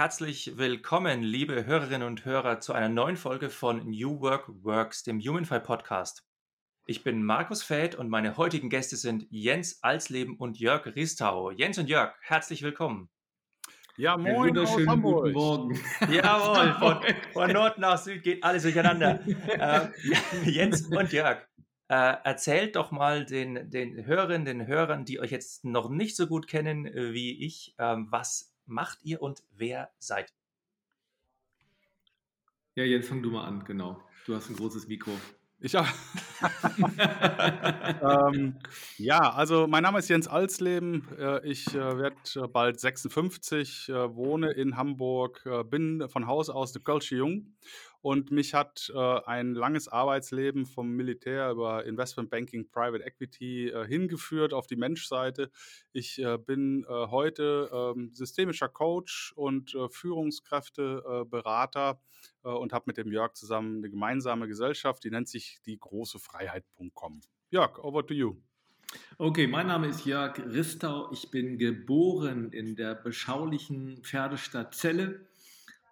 Herzlich willkommen, liebe Hörerinnen und Hörer, zu einer neuen Folge von New Work Works, dem Humanfy Podcast. Ich bin Markus Fäth und meine heutigen Gäste sind Jens Alsleben und Jörg Ristau. Jens und Jörg, herzlich willkommen. Ja, moin aus Hamburg. Guten Morgen. Jawohl, von, von, Nord nach Süd geht alles durcheinander. äh, Jens und Jörg, äh, erzählt doch mal den, den Hörerinnen, den Hörern, die euch jetzt noch nicht so gut kennen äh, wie ich, ähm, was macht ihr und wer seid ihr? Ja, Jens, fang du mal an, genau. Du hast ein großes Mikro. Ich auch. ähm, ja, also mein Name ist Jens Alsleben. Äh, ich äh, werde äh, bald 56, wohne in Hamburg, bin von Haus aus eine Kölsche Jung und mich hat äh, ein langes Arbeitsleben vom Militär über Investment Banking, Private Equity äh, hingeführt auf die Menschseite. Ich äh, bin äh, heute ähm, systemischer Coach und äh, Führungskräfteberater äh, und habe mit dem Jörg zusammen eine gemeinsame Gesellschaft, die nennt sich die große Freiheit.com. Jörg, over to you. Okay, mein Name ist Jörg Ristau. Ich bin geboren in der beschaulichen Pferdestadt Celle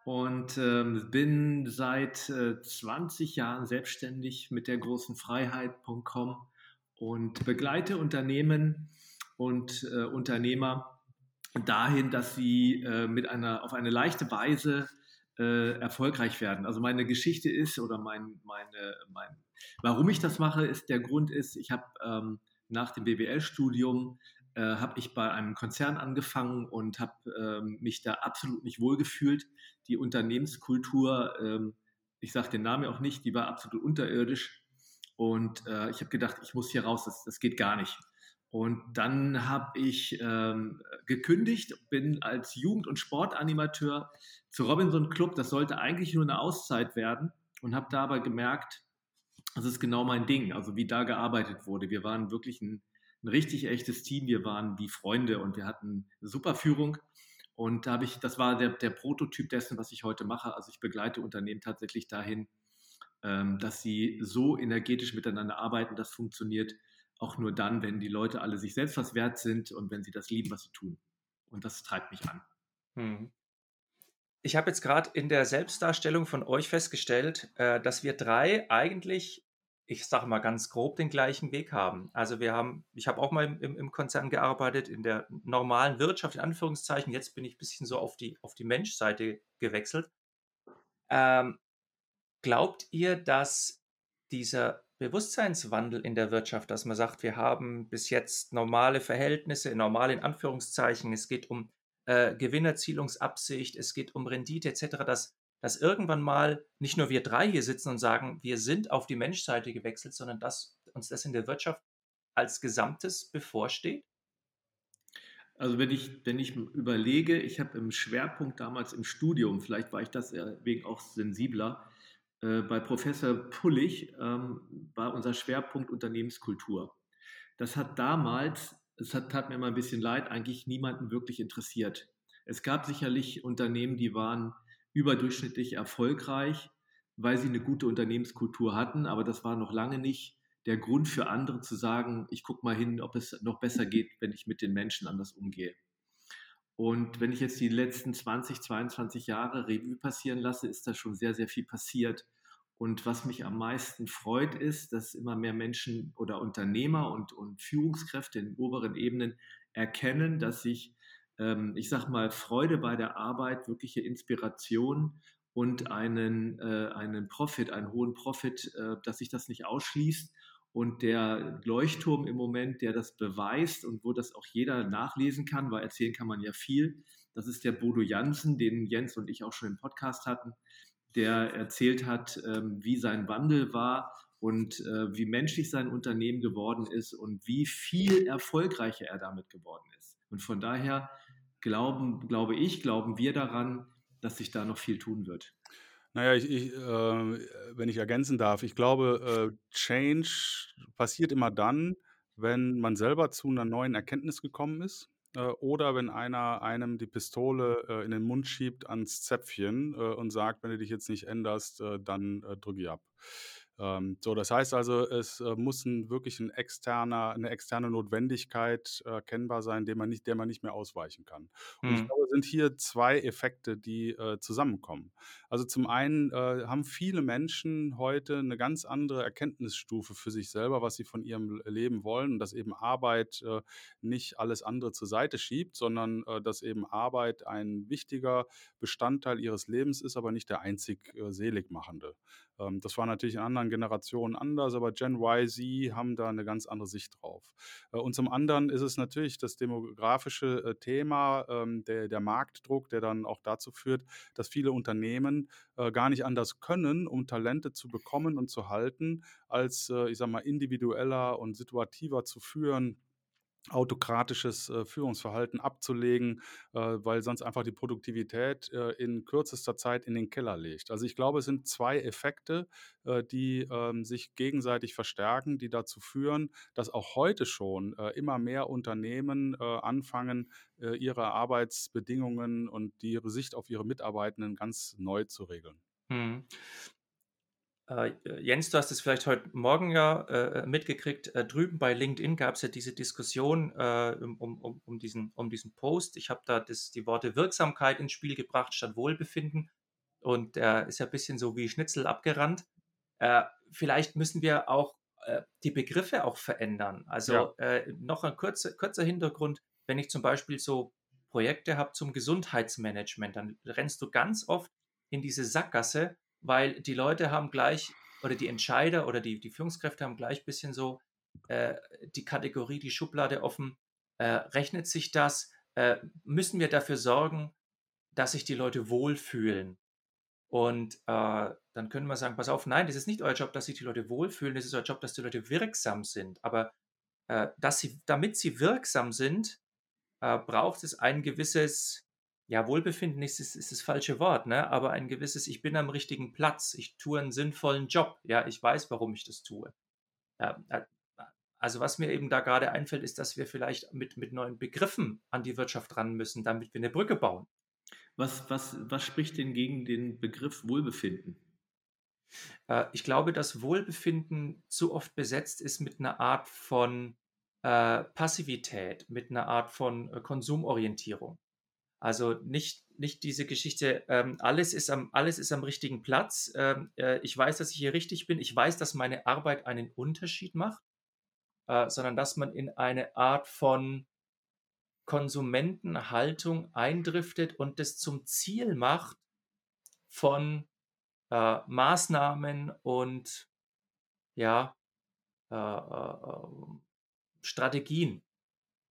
und ähm, bin seit äh, 20 Jahren selbstständig mit der großen Freiheit.com und begleite Unternehmen und äh, Unternehmer dahin, dass sie äh, mit einer, auf eine leichte Weise äh, erfolgreich werden. Also meine Geschichte ist oder mein, meine, mein, warum ich das mache, ist der Grund ist, ich habe ähm, nach dem BWL-Studium äh, habe ich bei einem Konzern angefangen und habe ähm, mich da absolut nicht wohlgefühlt. Die Unternehmenskultur, ähm, ich sage den Namen auch nicht, die war absolut unterirdisch. Und äh, ich habe gedacht, ich muss hier raus, das, das geht gar nicht. Und dann habe ich ähm, gekündigt, bin als Jugend- und Sportanimateur zu Robinson Club. Das sollte eigentlich nur eine Auszeit werden und habe da aber gemerkt, das ist genau mein Ding, also wie da gearbeitet wurde. Wir waren wirklich ein ein richtig echtes Team. Wir waren wie Freunde und wir hatten super Führung. Und da habe ich, das war der, der Prototyp dessen, was ich heute mache. Also ich begleite Unternehmen tatsächlich dahin, ähm, dass sie so energetisch miteinander arbeiten. Das funktioniert auch nur dann, wenn die Leute alle sich selbst was wert sind und wenn sie das lieben, was sie tun. Und das treibt mich an. Hm. Ich habe jetzt gerade in der Selbstdarstellung von euch festgestellt, äh, dass wir drei eigentlich ich sage mal ganz grob, den gleichen Weg haben. Also wir haben, ich habe auch mal im, im, Konzern gearbeitet, in der normalen Wirtschaft, in Anführungszeichen. Jetzt bin ich ein bisschen so auf die, auf die Menschseite gewechselt. Ähm, glaubt ihr, dass dieser Bewusstseinswandel in der Wirtschaft, dass man sagt, wir haben bis jetzt normale Verhältnisse, normal in Anführungszeichen, es geht um äh, Gewinnerzielungsabsicht, es geht um Rendite etc., dass dass irgendwann mal nicht nur wir drei hier sitzen und sagen, wir sind auf die Menschseite gewechselt, sondern dass uns das in der Wirtschaft als Gesamtes bevorsteht? Also wenn ich, wenn ich überlege, ich habe im Schwerpunkt damals im Studium, vielleicht war ich deswegen auch sensibler, äh, bei Professor Pullig ähm, war unser Schwerpunkt Unternehmenskultur. Das hat damals, es hat, tat mir immer ein bisschen leid, eigentlich niemanden wirklich interessiert. Es gab sicherlich Unternehmen, die waren überdurchschnittlich erfolgreich, weil sie eine gute Unternehmenskultur hatten, aber das war noch lange nicht der Grund für andere zu sagen, ich gucke mal hin, ob es noch besser geht, wenn ich mit den Menschen anders umgehe. Und wenn ich jetzt die letzten 20, 22 Jahre Revue passieren lasse, ist da schon sehr, sehr viel passiert. Und was mich am meisten freut, ist, dass immer mehr Menschen oder Unternehmer und, und Führungskräfte in oberen Ebenen erkennen, dass sich ähm, ich sag mal, Freude bei der Arbeit, wirkliche Inspiration und einen, äh, einen Profit, einen hohen Profit, äh, dass sich das nicht ausschließt. Und der Leuchtturm im Moment, der das beweist und wo das auch jeder nachlesen kann, weil erzählen kann man ja viel, das ist der Bodo Jansen, den Jens und ich auch schon im Podcast hatten, der erzählt hat, ähm, wie sein Wandel war und äh, wie menschlich sein Unternehmen geworden ist und wie viel erfolgreicher er damit geworden ist. Und von daher glauben, glaube ich, glauben wir daran, dass sich da noch viel tun wird. Naja, ich, ich, äh, wenn ich ergänzen darf, ich glaube, äh, Change passiert immer dann, wenn man selber zu einer neuen Erkenntnis gekommen ist äh, oder wenn einer einem die Pistole äh, in den Mund schiebt ans Zäpfchen äh, und sagt, wenn du dich jetzt nicht änderst, äh, dann drücke ich ab. Ähm, so, das heißt also, es äh, muss ein, wirklich ein externer, eine externe Notwendigkeit erkennbar sein, dem man nicht, der man nicht mehr ausweichen kann. Und ich Mhm. glaube, es sind hier zwei Effekte, die äh, zusammenkommen. Also zum einen äh, haben viele Menschen heute eine ganz andere Erkenntnisstufe für sich selber, was sie von ihrem Leben wollen und dass eben Arbeit äh, nicht alles andere zur Seite schiebt, sondern äh, dass eben Arbeit ein wichtiger Bestandteil ihres Lebens ist, aber nicht der einzig äh, seligmachende. Ähm, das war natürlich in anderen Generationen anders, aber Gen Y, Z haben da eine ganz andere Sicht drauf. Äh, und zum anderen ist es natürlich das demografische äh, Thema, ähm, der, der Marktdruck, der dann auch dazu führt, dass viele Unternehmen äh, gar nicht anders können, um Talente zu bekommen und zu halten, als, ich sag mal, individueller und situativer zu führen autokratisches äh, Führungsverhalten abzulegen, äh, weil sonst einfach die Produktivität äh, in kürzester Zeit in den Keller legt. Also ich glaube, es sind zwei Effekte, äh, die ähm, sich gegenseitig verstärken, die dazu führen, dass auch heute schon äh, immer mehr Unternehmen äh, anfangen, ihre Arbeitsbedingungen und ihre Sicht auf ihre Mitarbeitenden ganz neu zu regeln. Mhm. Äh, Jens, du hast es vielleicht heute Morgen ja äh, mitgekriegt. Äh, drüben bei LinkedIn gab es ja diese Diskussion äh, um, um, um, diesen, um diesen Post. Ich habe da das, die Worte Wirksamkeit ins Spiel gebracht statt Wohlbefinden. Und der ist ja ein bisschen so wie Schnitzel abgerannt. Äh, vielleicht müssen wir auch äh, die Begriffe auch verändern. Also Ja. noch ein kurzer, kurzer Hintergrund. Wenn ich zum Beispiel so Projekte habe zum Gesundheitsmanagement, dann rennst du ganz oft in diese Sackgasse, weil die Leute haben gleich, oder die Entscheider oder die, die Führungskräfte haben gleich ein bisschen so äh, die Kategorie, die Schublade offen. Äh, rechnet sich das? Äh, müssen wir dafür sorgen, dass sich die Leute wohlfühlen? Und äh, dann können wir sagen, pass auf, nein, das ist nicht euer Job, dass sich die Leute wohlfühlen, das ist euer Job, dass die Leute wirksam sind. Aber äh, dass sie, damit sie wirksam sind, äh, braucht es ein gewisses, ja, Wohlbefinden ist, ist, ist das falsche Wort, ne? aber ein gewisses, ich bin am richtigen Platz, ich tue einen sinnvollen Job, ja, ich weiß, warum ich das tue. Äh, also was mir eben da gerade einfällt, ist, dass wir vielleicht mit, mit neuen Begriffen an die Wirtschaft ran müssen, damit wir eine Brücke bauen. Was, was, was spricht denn gegen den Begriff Wohlbefinden? Äh, ich glaube, dass Wohlbefinden zu oft besetzt ist mit einer Art von äh, Passivität, mit einer Art von äh, Konsumorientierung. Also nicht, nicht diese Geschichte, ähm, alles, ist am, alles ist am richtigen Platz. Ähm, äh, ich weiß, dass ich hier richtig bin. Ich weiß, dass meine Arbeit einen Unterschied macht, äh, sondern dass man in eine Art von Konsumentenhaltung eindriftet und das zum Ziel macht von äh, Maßnahmen und ja, äh, äh, Strategien.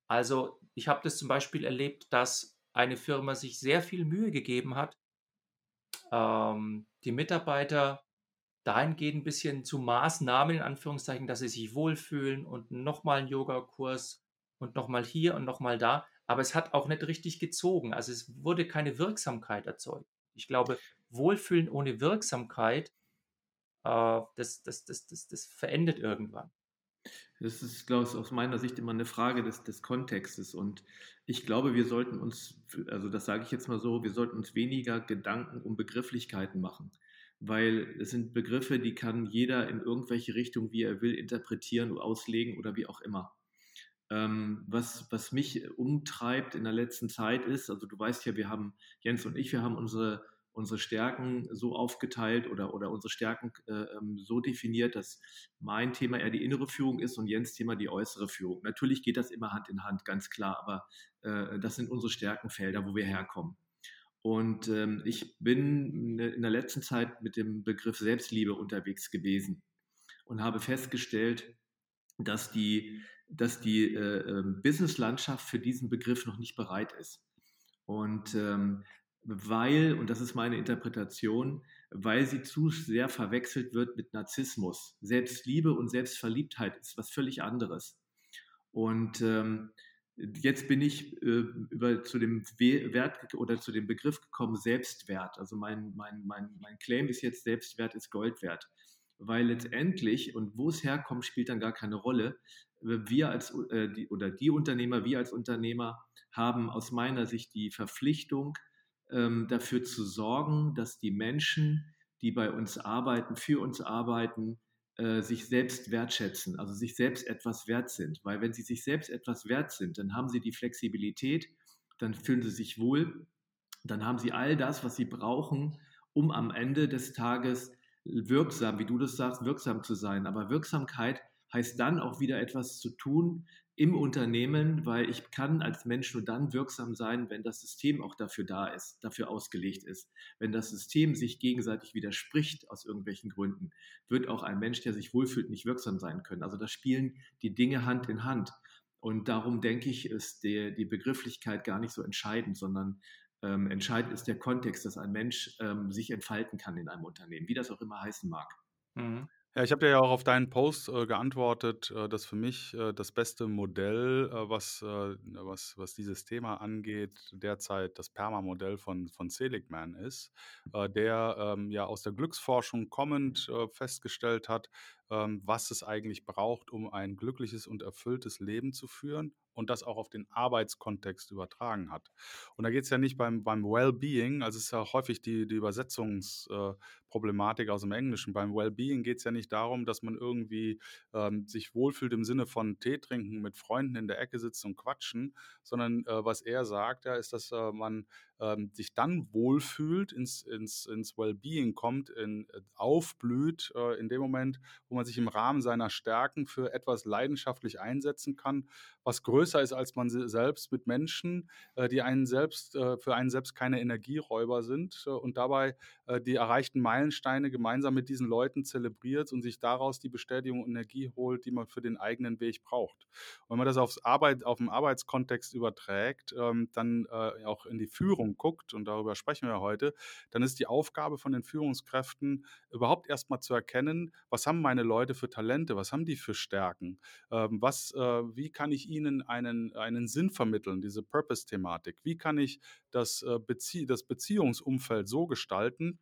Also ich habe das zum Beispiel erlebt, dass eine Firma sich sehr viel Mühe gegeben hat, ähm, die Mitarbeiter dahingehend ein bisschen zu Maßnahmen, in Anführungszeichen, dass sie sich wohlfühlen und nochmal einen Yogakurs und nochmal hier und nochmal da. Aber es hat auch nicht richtig gezogen. Also es wurde keine Wirksamkeit erzeugt. Ich glaube, Wohlfühlen ohne Wirksamkeit, äh, das, das, das, das, das verendet irgendwann. Das ist, glaube ich, aus meiner Sicht immer eine Frage des, des Kontextes. Und ich glaube, wir sollten uns, also das sage ich jetzt mal so, wir sollten uns weniger Gedanken um Begrifflichkeiten machen. Weil es sind Begriffe, die kann jeder in irgendwelche Richtung, wie er will, interpretieren, auslegen oder wie auch immer. Ähm, was, was mich umtreibt in der letzten Zeit ist, also du weißt ja, wir haben, Jens und ich, wir haben unsere, unsere Stärken so aufgeteilt oder, oder unsere Stärken äh, so definiert, dass mein Thema eher die innere Führung ist und Jens Thema die äußere Führung. Natürlich geht das immer Hand in Hand, ganz klar, aber äh, das sind unsere Stärkenfelder, wo wir herkommen. Und ähm, ich bin in der letzten Zeit mit dem Begriff Selbstliebe unterwegs gewesen und habe festgestellt, dass die, dass die äh, Businesslandschaft für diesen Begriff noch nicht bereit ist. Und ähm, weil, und das ist meine Interpretation, weil sie zu sehr verwechselt wird mit Narzissmus. Selbstliebe und Selbstverliebtheit ist was völlig anderes. Und ähm, Jetzt bin ich äh, über, zu dem Wert oder zu dem Begriff gekommen, Selbstwert. Also mein, mein, mein, mein Claim ist jetzt, Selbstwert ist Gold wert. Weil letztendlich, und wo es herkommt, spielt dann gar keine Rolle, wir als, äh, die, oder die Unternehmer, wir als Unternehmer haben aus meiner Sicht die Verpflichtung, dafür zu sorgen, dass die Menschen, die bei uns arbeiten, für uns arbeiten, äh, sich selbst wertschätzen, also sich selbst etwas wert sind. Weil wenn sie sich selbst etwas wert sind, dann haben sie die Flexibilität, dann fühlen sie sich wohl, dann haben sie all das, was sie brauchen, um am Ende des Tages wirksam, wie du das sagst, wirksam zu sein. Aber Wirksamkeit heißt dann auch wieder etwas zu tun, im Unternehmen, weil ich kann als Mensch nur dann wirksam sein, wenn das System auch dafür da ist, dafür ausgelegt ist. Wenn das System sich gegenseitig widerspricht aus irgendwelchen Gründen, wird auch ein Mensch, der sich wohlfühlt, nicht wirksam sein können. Also da spielen die Dinge Hand in Hand. Und darum denke ich, ist die, die Begrifflichkeit gar nicht so entscheidend, sondern ähm, entscheidend ist der Kontext, dass ein Mensch ähm, sich entfalten kann in einem Unternehmen, wie das auch immer heißen mag. Mhm. Ja, ich habe dir ja auch auf deinen Post äh, geantwortet, äh, dass für mich äh, das beste Modell, äh, was, äh, was, was dieses Thema angeht, derzeit das Perma-Modell von, von Seligman ist, äh, der ähm, ja aus der Glücksforschung kommend äh, festgestellt hat, ähm, was es eigentlich braucht, um ein glückliches und erfülltes Leben zu führen und das auch auf den Arbeitskontext übertragen hat. Und da geht es ja nicht beim, beim Well-Being, also es ist ja häufig die, die Übersetzungsproblematik äh, aus dem Englischen. Beim Well-Being geht es ja nicht darum, dass man irgendwie ähm, sich wohlfühlt im Sinne von Tee trinken, mit Freunden in der Ecke sitzen und quatschen, sondern äh, was er sagt, ja, ist, dass äh, man ähm, sich dann wohlfühlt, ins, ins, ins Wellbeing kommt, in, äh, aufblüht, äh, in dem Moment, wo man sich im Rahmen seiner Stärken für etwas leidenschaftlich einsetzen kann, was größer ist als man selbst mit Menschen, äh, die einen selbst, äh, für einen selbst keine Energieräuber sind äh, und dabei äh, die erreichten Meilensteine gemeinsam mit diesen Leuten zelebriert und sich daraus die Bestätigung und Energie holt, die man für den eigenen Weg braucht. Und wenn man das aufs Arbeit, auf den Arbeitskontext überträgt, ähm, dann auch in die Führung Führung guckt, und darüber sprechen wir heute, dann ist die Aufgabe von den Führungskräften überhaupt erstmal zu erkennen, was haben meine Leute für Talente, was haben die für Stärken, ähm, was, äh, wie kann ich ihnen einen, einen Sinn vermitteln, diese Purpose-Thematik, wie kann ich das, äh, Bezie das Beziehungsumfeld so gestalten,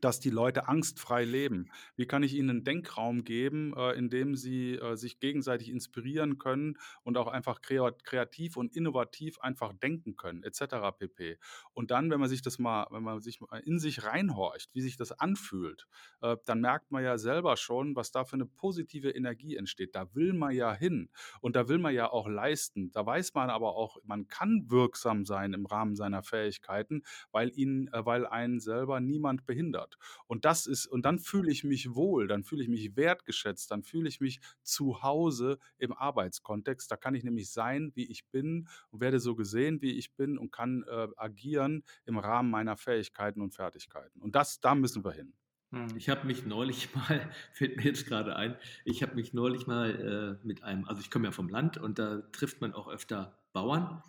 dass die Leute angstfrei leben? Wie kann ich ihnen einen Denkraum geben, äh, in dem sie äh, sich gegenseitig inspirieren können und auch einfach kreativ und innovativ einfach denken können, etc. pp. Und dann, wenn man sich das mal, wenn man sich in sich reinhorcht, wie sich das anfühlt, äh, dann merkt man ja selber schon, was da für eine positive Energie entsteht. Da will man ja hin und da will man ja auch leisten. Da weiß man aber auch, man kann wirksam sein im Rahmen seiner Fähigkeiten, weil ihn, weil einen selber niemand behindert hat. Und das ist, und dann fühle ich mich wohl, dann fühle ich mich wertgeschätzt, dann fühle ich mich zu Hause im Arbeitskontext. Da kann ich nämlich sein, wie ich bin und werde so gesehen, wie ich bin und kann äh, agieren im Rahmen meiner Fähigkeiten und Fertigkeiten. Und das, da müssen wir hin. Hm. Ich habe mich neulich mal, fällt mir jetzt gerade ein, ich habe mich neulich mal äh, mit einem, also ich komme ja vom Land und da trifft man auch öfter Bauern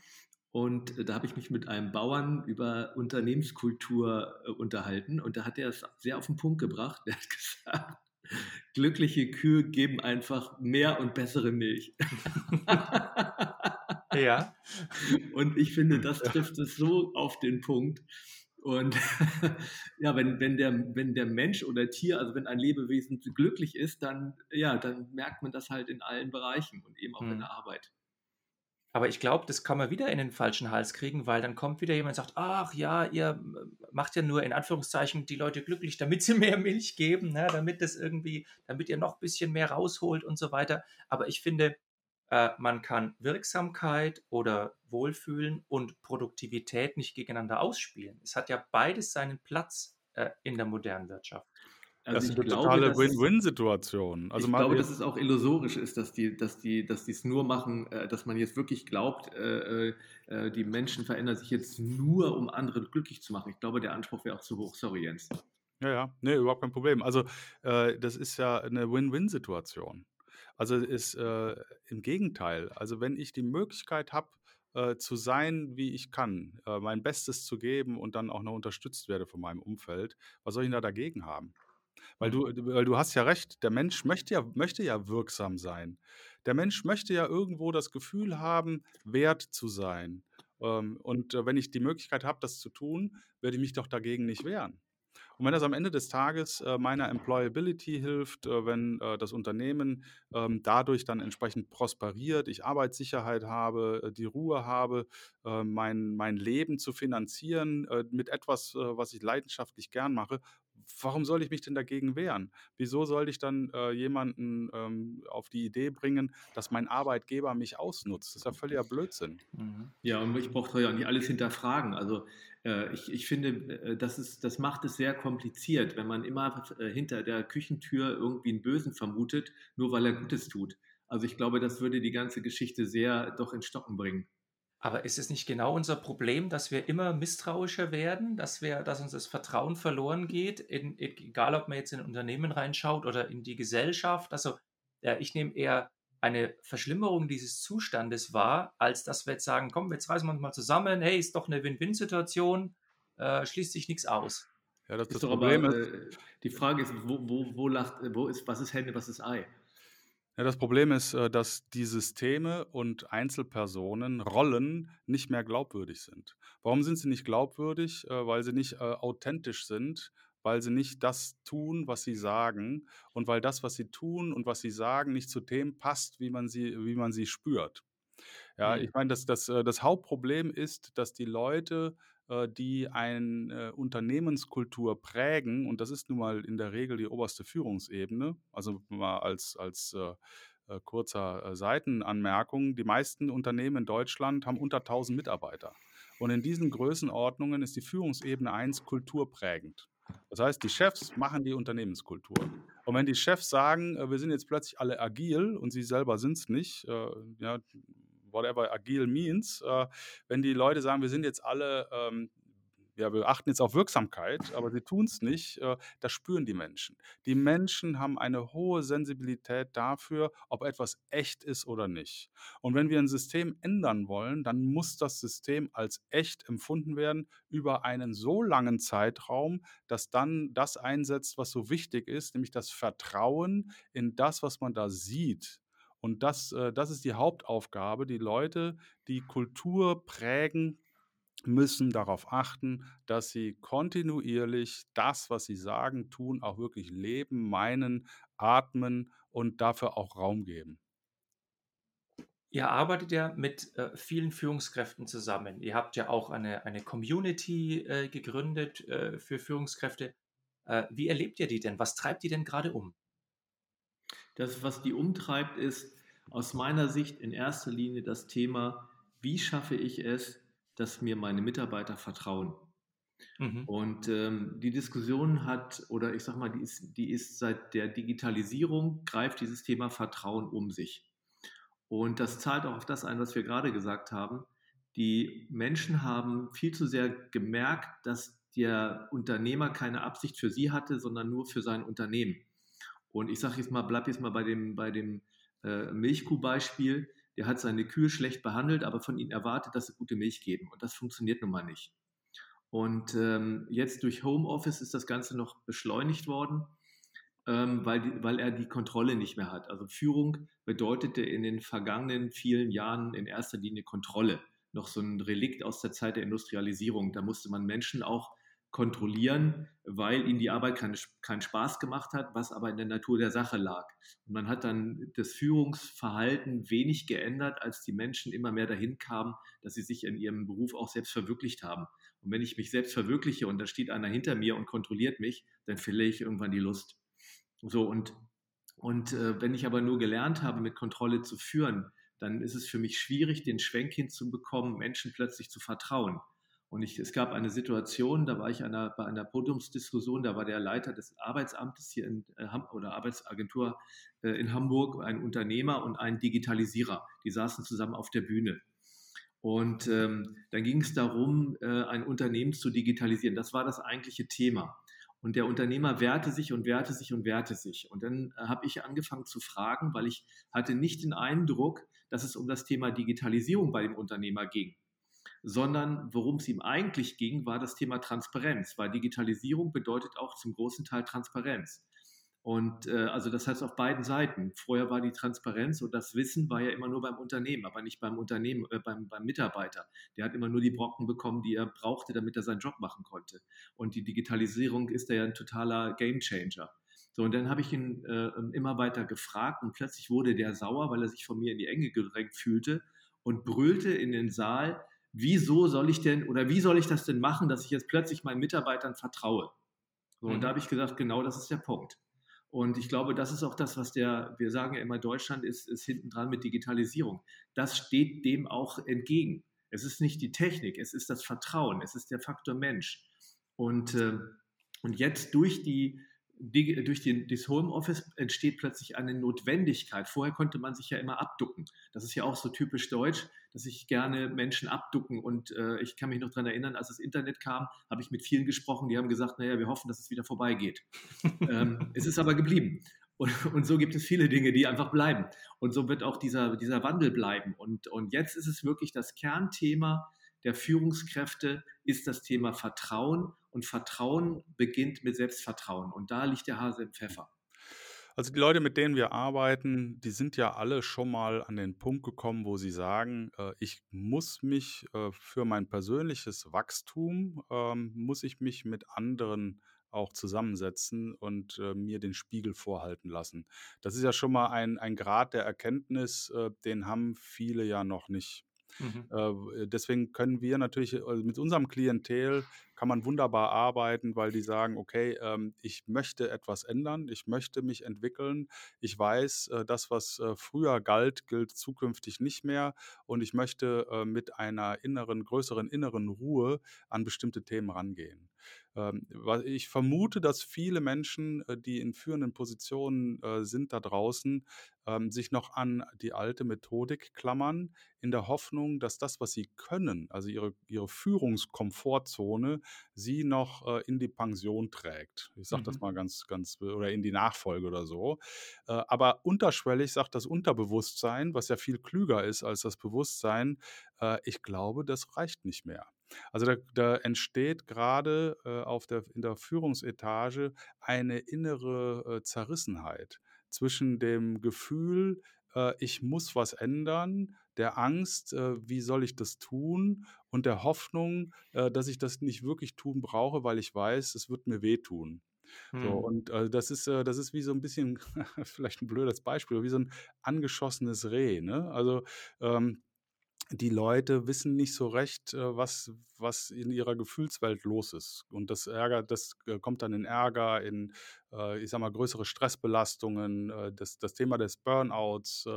und äh, da habe ich mich mit einem Bauern über Unternehmenskultur äh, unterhalten und da hat er es sehr auf den Punkt gebracht. Er hat gesagt, glückliche Kühe geben einfach mehr und bessere Milch. ja. Und ich finde, das trifft es so auf den Punkt. Und ja, wenn, wenn, der, wenn der Mensch oder Tier, also wenn ein Lebewesen glücklich ist, dann, ja, dann merkt man das halt in allen Bereichen und eben auch hm. in der Arbeit. Aber ich glaube, das kann man wieder in den falschen Hals kriegen, weil dann kommt wieder jemand und sagt, ach ja, ihr macht ja nur in Anführungszeichen die Leute glücklich, damit sie mehr Milch geben, ne, damit das irgendwie, damit ihr noch ein bisschen mehr rausholt und so weiter. Aber ich finde, äh, man kann Wirksamkeit oder Wohlfühlen und Produktivität nicht gegeneinander ausspielen. Es hat ja beides seinen Platz äh, in der modernen Wirtschaft. Also das ist eine glaube, totale Win-Win-Situation. Also ich glaube, dass es auch illusorisch ist, dass die, dass die, dass die es nur machen, äh, dass man jetzt wirklich glaubt, äh, äh, die Menschen verändern sich jetzt nur, um andere glücklich zu machen. Ich glaube, der Anspruch wäre auch zu hoch. Sorry, Jens. Ja, ja, nee, überhaupt kein Problem. Also äh, das ist ja eine Win-Win-Situation. Also ist äh, im Gegenteil. Also wenn ich die Möglichkeit habe, äh, zu sein, wie ich kann, mein Bestes zu geben und dann auch noch unterstützt werde von meinem Umfeld, was soll ich da dagegen haben? Weil du, weil du hast ja recht, der Mensch möchte ja, möchte ja wirksam sein. Der Mensch möchte ja irgendwo das Gefühl haben, wert zu sein. Ähm, und äh, wenn ich die Möglichkeit habe, das zu tun, werde ich mich doch dagegen nicht wehren. Und wenn das am Ende des Tages äh, meiner Employability hilft, äh, wenn das Unternehmen ähm, dadurch dann entsprechend prosperiert, ich Arbeitssicherheit habe, die Ruhe habe, mein, mein Leben zu finanzieren mit etwas, was ich leidenschaftlich gern mache, warum soll ich mich denn dagegen wehren? Wieso soll ich dann äh, jemanden ähm, auf die Idee bringen, dass mein Arbeitgeber mich ausnutzt? Das ist ja völliger Blödsinn. Mhm. Ja, und ich brauche ja nicht alles hinterfragen. Also äh, ich, ich finde, äh, das, ist, das macht es sehr kompliziert, wenn man immer äh, hinter der Küchentür irgendwie einen Bösen vermutet, nur weil er Gutes tut. Also ich glaube, das würde die ganze Geschichte sehr doch in Stocken bringen. Aber ist es nicht genau unser Problem, dass wir immer misstrauischer werden, dass, wir, dass uns das Vertrauen verloren geht, in, egal ob man jetzt in ein Unternehmen reinschaut oder in die Gesellschaft? Also ja, ich nehme eher eine Verschlimmerung dieses Zustandes wahr, als dass wir jetzt sagen, komm, jetzt reißen wir uns mal zusammen, hey, ist doch eine Win-Win-Situation, äh, schließt sich nichts aus. Ja, das, das Problem aber, ist. Äh, die Frage ist, wo, wo, wo, lacht, wo ist, was ist Hände, was ist Ei? Ja, das Problem ist, äh, dass die Systeme und Einzelpersonen, Rollen nicht mehr glaubwürdig sind. Warum sind sie nicht glaubwürdig? Äh, weil sie nicht äh, authentisch sind, weil sie nicht das tun, was sie sagen und weil das, was sie tun und was sie sagen, nicht zu dem passt, wie man sie, wie man sie spürt. Ja, ich meine, das, das, das Hauptproblem ist, dass die Leute äh, die eine Unternehmenskultur prägen. Und das ist nun mal in der Regel die oberste Führungsebene. Also mal als, als äh, äh kurzer äh, Seitenanmerkung. Die meisten Unternehmen in Deutschland haben unter 1000 Mitarbeiter. Und in diesen Größenordnungen ist die Führungsebene 1 kulturprägend. Das heißt, die Chefs machen die Unternehmenskultur. Und wenn die Chefs sagen, wir sind jetzt plötzlich alle agil und sie selber sind es nicht, ja, whatever agile means, äh, wenn die Leute sagen, wir sind jetzt alle, ähm, ja, wir achten jetzt auf Wirksamkeit, aber sie tun es nicht, äh, das spüren die Menschen. Die Menschen haben eine hohe Sensibilität dafür, ob etwas echt ist oder nicht. Und wenn wir ein System ändern wollen, dann muss das System als echt empfunden werden über einen so langen Zeitraum, dass dann das einsetzt, was so wichtig ist, nämlich das Vertrauen in das, was man da sieht und das, äh, das ist die Hauptaufgabe. Die Leute, die Kultur prägen, müssen darauf achten, dass sie kontinuierlich das, was sie sagen, tun, auch wirklich leben, meinen, atmen und dafür auch Raum geben. Ihr arbeitet ja mit äh, vielen Führungskräften zusammen. Ihr habt ja auch eine, eine Community äh, gegründet äh, für Führungskräfte. Äh, wie erlebt ihr die denn? Was treibt die denn gerade um? Das, was die umtreibt, ist aus meiner Sicht in erster Linie das Thema, wie schaffe ich es, dass mir meine Mitarbeiter vertrauen. Mhm. Und ähm, die Diskussion hat, oder ich sage mal, die ist, die ist seit der Digitalisierung, greift dieses Thema Vertrauen um sich. Und das zahlt auch auf das ein, was wir gerade gesagt haben. Die Menschen haben viel zu sehr gemerkt, dass der Unternehmer keine Absicht für sie hatte, sondern nur für sein Unternehmen. Und ich sage jetzt mal, bleib jetzt mal bei dem, bei dem äh, Milchkuh-Beispiel. Der hat seine Kühe schlecht behandelt, aber von ihnen erwartet, dass sie gute Milch geben. Und das funktioniert nun mal nicht. Und ähm, jetzt durch Homeoffice ist das Ganze noch beschleunigt worden, ähm, weil, die, weil er die Kontrolle nicht mehr hat. Also Führung bedeutete in den vergangenen vielen Jahren in erster Linie Kontrolle. Noch so ein Relikt aus der Zeit der Industrialisierung. Da musste man Menschen auch kontrollieren, weil ihnen die Arbeit keine, keinen Spaß gemacht hat, was aber in der Natur der Sache lag. Und man hat dann das Führungsverhalten wenig geändert, als die Menschen immer mehr dahin kamen, dass sie sich in ihrem Beruf auch selbst verwirklicht haben. Und wenn ich mich selbst verwirkliche und da steht einer hinter mir und kontrolliert mich, dann verliere ich irgendwann die Lust. So und und äh, wenn ich aber nur gelernt habe, mit Kontrolle zu führen, dann ist es für mich schwierig, den Schwenk hinzubekommen, Menschen plötzlich zu vertrauen. Und ich, es gab eine Situation, da war ich einer, bei einer Podiumsdiskussion, da war der Leiter des Arbeitsamtes hier in äh, oder Arbeitsagentur äh, in Hamburg, ein Unternehmer und ein Digitalisierer. Die saßen zusammen auf der Bühne. Und ähm, dann ging es darum, äh, ein Unternehmen zu digitalisieren. Das war das eigentliche Thema. Und der Unternehmer wehrte sich und wehrte sich und wehrte sich. Und dann äh, habe ich angefangen zu fragen, weil ich hatte nicht den Eindruck, dass es um das Thema Digitalisierung bei dem Unternehmer ging sondern worum es ihm eigentlich ging, war das Thema Transparenz, weil Digitalisierung bedeutet auch zum großen Teil Transparenz. Und äh, also das heißt auf beiden Seiten. Vorher war die Transparenz und das Wissen war ja immer nur beim Unternehmen, aber nicht beim Unternehmen, äh, beim, beim Mitarbeiter. Der hat immer nur die Brocken bekommen, die er brauchte, damit er seinen Job machen konnte. Und die Digitalisierung ist ja ein totaler Gamechanger. So, und dann habe ich ihn äh, immer weiter gefragt und plötzlich wurde der sauer, weil er sich von mir in die Enge gedrängt fühlte und brüllte in den Saal, wieso soll ich denn oder wie soll ich das denn machen, dass ich jetzt plötzlich meinen Mitarbeitern vertraue? So, und da mhm. habe ich gesagt, genau das ist der Punkt. Und ich glaube, das ist auch das, was der, wir sagen ja immer, Deutschland ist, ist hinten dran mit Digitalisierung. Das steht dem auch entgegen. Es ist nicht die Technik, es ist das Vertrauen, es ist der Faktor Mensch. Und, äh, und jetzt durch die durch den, das Homeoffice entsteht plötzlich eine Notwendigkeit. Vorher konnte man sich ja immer abducken. Das ist ja auch so typisch deutsch, dass ich gerne Menschen abducken. Und äh, ich kann mich noch daran erinnern, als das Internet kam, habe ich mit vielen gesprochen, die haben gesagt, naja, wir hoffen, dass es wieder vorbeigeht. ähm, es ist aber geblieben. Und, und, so gibt es viele Dinge, die einfach bleiben. Und so wird auch dieser, dieser Wandel bleiben. Und, und jetzt ist es wirklich das Kernthema der Führungskräfte, ist das Thema Vertrauen und Vertrauen beginnt mit Selbstvertrauen. Und da liegt der Hase im Pfeffer. Also die Leute, mit denen wir arbeiten, die sind ja alle schon mal an den Punkt gekommen, wo sie sagen, äh, ich muss mich äh, für mein persönliches Wachstum, ähm, muss ich mich mit anderen auch zusammensetzen und äh, mir den Spiegel vorhalten lassen. Das ist ja schon mal ein, ein Grad der Erkenntnis, äh, den haben viele ja noch nicht. Mhm. Äh, deswegen können wir natürlich also mit unserem Klientel kann man wunderbar arbeiten, weil die sagen, okay, ähm, ich möchte etwas ändern, ich möchte mich entwickeln, ich weiß, äh, das, was äh, früher galt, gilt zukünftig nicht mehr und ich möchte äh, mit einer inneren, größeren inneren Ruhe an bestimmte Themen rangehen. Ähm, ich vermute, dass viele Menschen, äh, die in führenden Positionen äh, sind da draußen, ähm, sich noch an die alte Methodik klammern, in der Hoffnung, dass das, was sie können, also ihre, ihre Führungskomfortzone, sie noch äh, in die Pension trägt. Ich sage mhm. das mal ganz, ganz, oder in die Nachfolge oder so. aber unterschwellig sagt das Unterbewusstsein, was ja viel klüger ist als das Bewusstsein, ich glaube, das reicht nicht mehr. Also da, da entsteht gerade äh, auf der, in der Führungsetage eine innere äh, Zerrissenheit zwischen dem Gefühl, äh, ich muss was ändern, der Angst, äh, wie soll ich das tun und der Hoffnung, äh, dass ich das nicht wirklich tun brauche, weil ich weiß, es wird mir wehtun. So, hm. und äh, das ist, äh, das ist wie so ein bisschen, vielleicht ein blödes Beispiel, wie so ein angeschossenes Reh. Ne? Also ähm, die Leute wissen nicht so recht, äh, was, was in ihrer Gefühlswelt los ist. Und das Ärger, das äh, kommt dann in Ärger, in, äh, ich sag mal, größere Stressbelastungen, das, das Thema des Burnouts,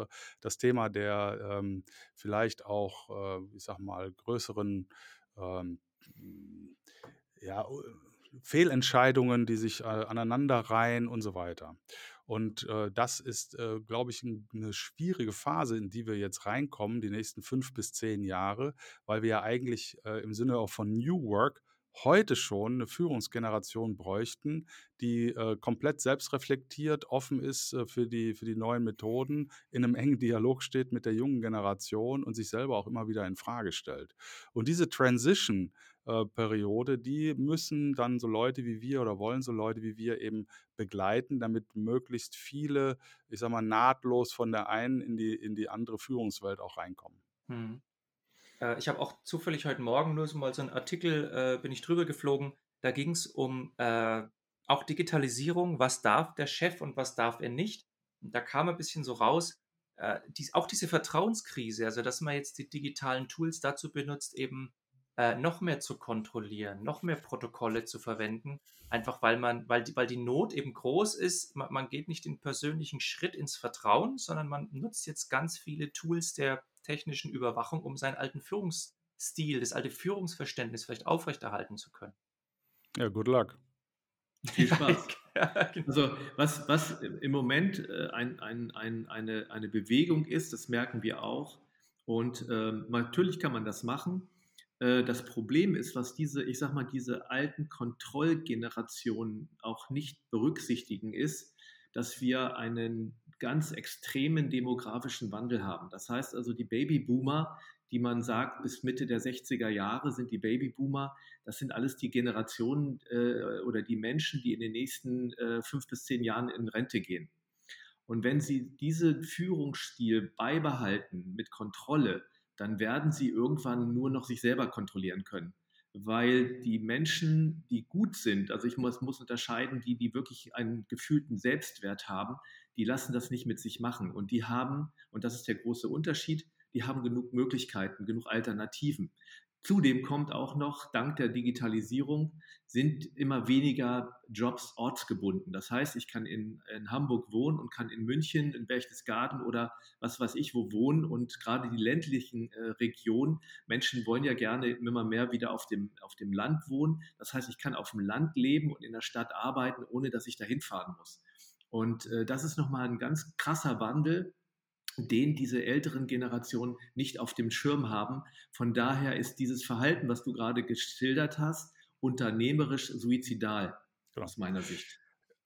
das Thema der ähm, vielleicht auch, ich sag mal, größeren ähm, ja, Fehlentscheidungen, die sich aneinanderreihen und so weiter. Und äh, das ist, äh, glaube ich, ein, eine schwierige Phase, in die wir jetzt reinkommen, die nächsten fünf bis zehn Jahre, weil wir ja eigentlich äh, im Sinne auch von New Work heute schon eine Führungsgeneration bräuchten, die äh, komplett selbstreflektiert, offen ist äh, für, die, für die neuen Methoden, in einem engen Dialog steht mit der jungen Generation und sich selber auch immer wieder in Frage stellt. Und diese Transition äh, Periode, die müssen dann so Leute wie wir oder wollen so Leute wie wir eben begleiten, damit möglichst viele, ich sag mal, nahtlos von der einen in die, in die andere Führungswelt auch reinkommen. Hm. Äh, ich habe auch zufällig heute Morgen nur so mal so einen Artikel, äh, bin ich drüber geflogen, da ging es um äh, auch Digitalisierung, was darf der Chef und was darf er nicht. Und da kam ein bisschen so raus, äh, dies, auch diese Vertrauenskrise, also dass man jetzt die digitalen Tools dazu benutzt, eben äh, noch mehr zu kontrollieren, noch mehr Protokolle zu verwenden, einfach weil man, weil die, weil die Not eben groß ist. Man, man geht nicht den persönlichen Schritt ins Vertrauen, sondern man nutzt jetzt ganz viele Tools der technischen Überwachung, um seinen alten Führungsstil, das alte Führungsverständnis vielleicht aufrechterhalten zu können. Ja, good luck. Viel Spaß. Genau. Also was, was im Moment äh, ein, ein, ein, eine, eine Bewegung ist, das merken wir auch. Und äh, natürlich kann man das machen. Äh, das Problem ist, was diese, ich sag mal, diese alten Kontrollgenerationen auch nicht berücksichtigen, ist, dass wir einen ganz extremen demografischen Wandel haben. Das heißt also, die Babyboomer, die man sagt, bis Mitte der 60er Jahre sind die Babyboomer, das sind alles die Generationen äh, oder die Menschen, die in den nächsten äh, fünf bis zehn Jahren in Rente gehen. Und wenn Sie diesen Führungsstil beibehalten mit Kontrolle, dann werden Sie irgendwann nur noch sich selber kontrollieren können weil die Menschen, die gut sind, also ich muss, muss unterscheiden, die, die wirklich einen gefühlten Selbstwert haben, die lassen das nicht mit sich machen. Und die haben, und das ist der große Unterschied, die haben genug Möglichkeiten, genug Alternativen. Zudem kommt auch noch, dank der Digitalisierung sind immer weniger Jobs ortsgebunden. Das heißt, ich kann in, in, Hamburg wohnen und kann in München, in Berchtesgaden oder was weiß ich wo wohnen. Und gerade die ländlichen äh, Regionen, Menschen wollen ja gerne immer mehr wieder auf dem, auf dem Land wohnen. Das heißt, ich kann auf dem Land leben und in der Stadt arbeiten, ohne dass ich dahin fahren muss. Und äh, das ist nochmal ein ganz krasser Wandel, den diese älteren Generationen nicht auf dem Schirm haben. Von daher ist dieses Verhalten, was du gerade geschildert hast, unternehmerisch suizidal genau. aus meiner Sicht.